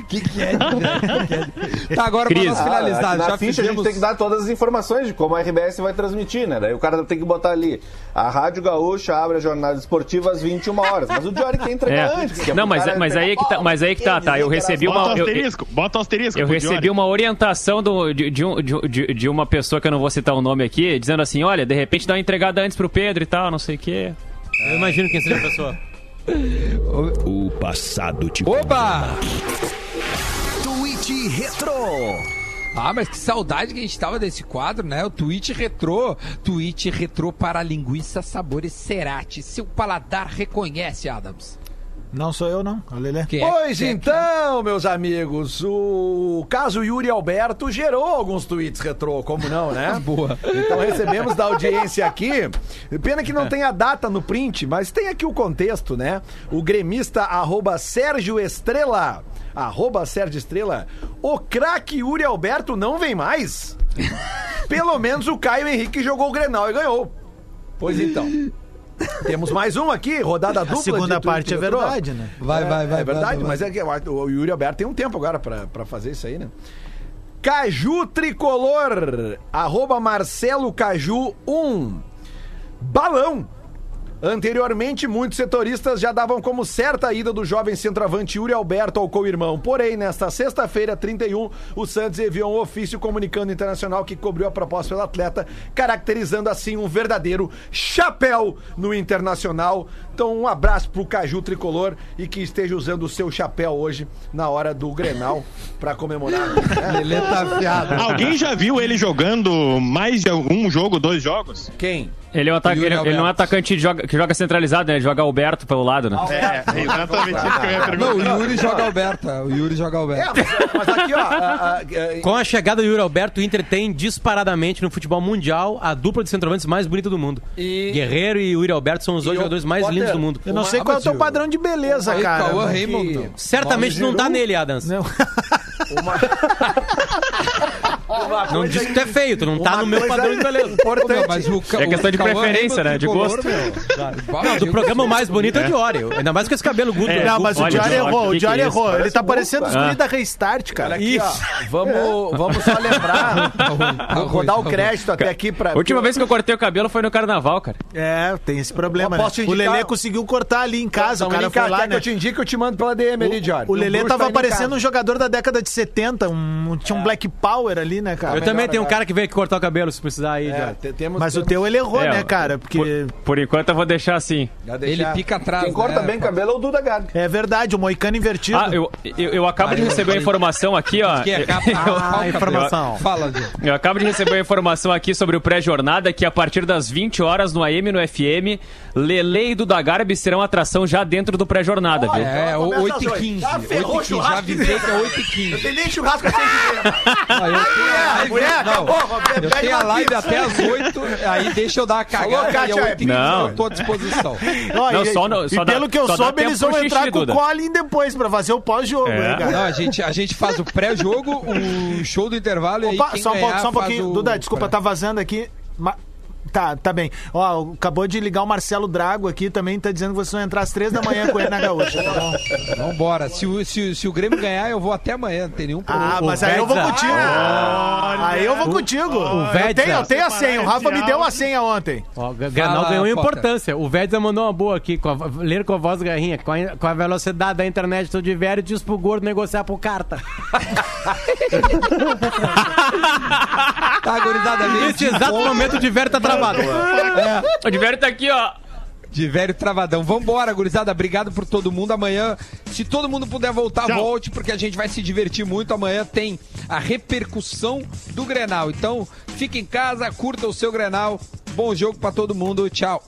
O que, que é? tá, agora Crise. pra nós finalizar. Ah, na já ficha a gente fizemos... tem que dar todas as informações de como a RBS vai transmitir, né? Daí o cara tem que botar ali. A Rádio Gaúcha abre a jornada esportiva às 21 horas. Mas o Diori quer entregar É. antes. que é Não, mas, cara mas aí é que tá, mas aí que tá, tá. Eu recebi Bota uma. um eu- asterisco, bota asterisco. Eu recebi Diori. uma orientação do- de, de um- de- de- de uma pessoa que eu não vou citar o nome aqui, dizendo assim: olha, de repente dá uma entregada antes pro Pedro e tal, não sei o quê. Eu imagino quem seja a pessoa. O passado te Oba! Tweet Retro. Ah, mas que saudade que a gente tava desse quadro, né? O Twitch Retrô. Twitch Retrô para linguiça sabores Cerati. Seu paladar reconhece, Adams. Não sou eu, não. Ele. Quem é- Pois quem é- então, meus amigos, o caso Yuri Alberto gerou alguns tweets retrô, como não, né? Boa. Então recebemos da audiência aqui. Pena que não tem a data no print, mas tem aqui o contexto, né? O gremista arroba Sérgio Estrela. Arroba Sérgio Estrela. O craque Yuri Alberto não vem mais. Pelo menos o Caio Henrique jogou o Grenal e ganhou. Pois então. Temos mais um aqui, rodada A dupla. segunda de tweet parte é retrô. verdade, né? Vai, vai, vai. É verdade, mas é que o Yuri Alberto tem um tempo agora pra, pra fazer isso aí, né? Caju Tricolor, arroba Marcelo Caju 1. Balão. Anteriormente, muitos setoristas já davam como certa a ida do jovem centroavante Yuri Alberto ao co-irmão. Porém, nesta sexta-feira, 31, o Santos enviou um ofício comunicando internacional que cobriu a proposta pelo atleta, caracterizando assim um verdadeiro chapéu no internacional. Então, um abraço pro Caju Tricolor e que esteja usando o seu chapéu hoje na hora do Grenal pra comemorar. né? Ele tá afiado. Alguém já viu ele jogando mais de um jogo, dois jogos? Quem? Ele, é um ataca- ele, ele não é um Alberto. atacante que joga, que joga centralizado, né? Ele joga Alberto pelo lado, né? É, exatamente isso que eu ia Não, perguntar. o Yuri joga Alberta. O Yuri joga É, Alberta. mas, mas aqui, ó. a- a- a- Com a chegada do Yuri Alberto, o Inter tem disparadamente no futebol mundial a dupla de centroavantes mais bonita do mundo. E- Guerreiro e Yuri Alberto são os dois jogadores mais Potter? lindos do mundo. Eu não Uma- sei Ah, qual é o teu padrão de beleza, Aí, cara. Cauã Raymond. Certamente não tá nele, Adams. Não. Não diz que tu é feio, tu não tá no meu padrão de beleza. Importante. Mas o É questão de o Cauã preferência, né? De gosto. Não, do programa mais bonito é o Diori. Ainda mais com esse cabelo guto. É. Não, mas o Jorge, errou, o Diário é errou. isso? Ele tá parecendo os Ah. guri da Restart, cara. Aqui, ó, vamos, vamos só lembrar. Vou, vou dar o tá crédito até aqui pra. A última vez que eu cortei o cabelo foi no carnaval, cara. É, tem esse problema. Né? O Lelê conseguiu cortar ali em casa, Não, o cara foi lá, né? eu te indique, eu te mando pela DM ali, Diário. O Lelê tava tá parecendo casa. um jogador da década de 70, um, tinha um Black Power ali, né, cara? Eu também tenho um cara que veio aqui cortar o cabelo, se precisar aí, É, te- temos, Mas o temos- teu ele errou, É, né, cara? Porque Por, por enquanto eu vou deixar assim. Já Ele deixar- pica atrás. Quem corta né? bem cabelo é o Duda Garbi. é verdade, o Moicano invertido. Ah, eu, eu, eu acabo de receber a informação aqui, ó. Que é capa. Ah, informação. Fala, Diego. Eu acabo de receber a informação aqui sobre o pré-jornada que a partir das 20 horas no AM e no FM, Lele e Duda Garbi serão atração já dentro do pré-jornada, viu? É, Então, começa 8 às e oito. 15. Ah, 8 ferrou o e 15. Já avisei que é 8 e Não 15. tem nem churrasco eu tenho- live. mulher, não, acabou, Roberto, eu tenho a live até as 8, aí deixa eu dar a cagada Falou, Kátia, e é a 8 Não. eu tô à disposição. Não, e, só no- e só dá- pelo que eu só dá soube, eles vão entrar xixi, com o. Colin depois pra fazer o pós-jogo, É. né, cara? Não, a gente, a gente faz o pré-jogo, o show do intervalo e aí Opa, quem só um, um pouquinho. Duda, desculpa, tá vazando aqui. Tá, tá bem. Ó, acabou de ligar o Marcelo Drago aqui, também tá dizendo que vocês vão entrar às três da manhã com ele na gaúcha. Tá bom? Vambora. Se o, se, o- se o Grêmio ganhar, eu vou até amanhã, não tem nenhum problema. Ah, mas aí eu vou contigo. aí eu vou contigo. eu, Vedza. tenho, eu tenho a senha. O Rafa me deu a senha ontem. Ó, o Fala, ganhou importância. O Vedza mandou uma boa aqui, com a, ler com a voz garrinha, com a, com a velocidade da internet do Diverio, diz pro gordo negociar por carta. Tá, gurizada, Nesse exato momento o Diverio tá travado. O Diverio tá aqui, ó. de velho travadão. Vambora, gurizada. Obrigado por todo mundo. Amanhã, se todo mundo puder voltar, Tchau. volte, porque a gente vai se divertir muito. Amanhã tem a repercussão do Grenal. Então, fique em casa, curta o seu Grenal. Bom jogo pra todo mundo. Tchau.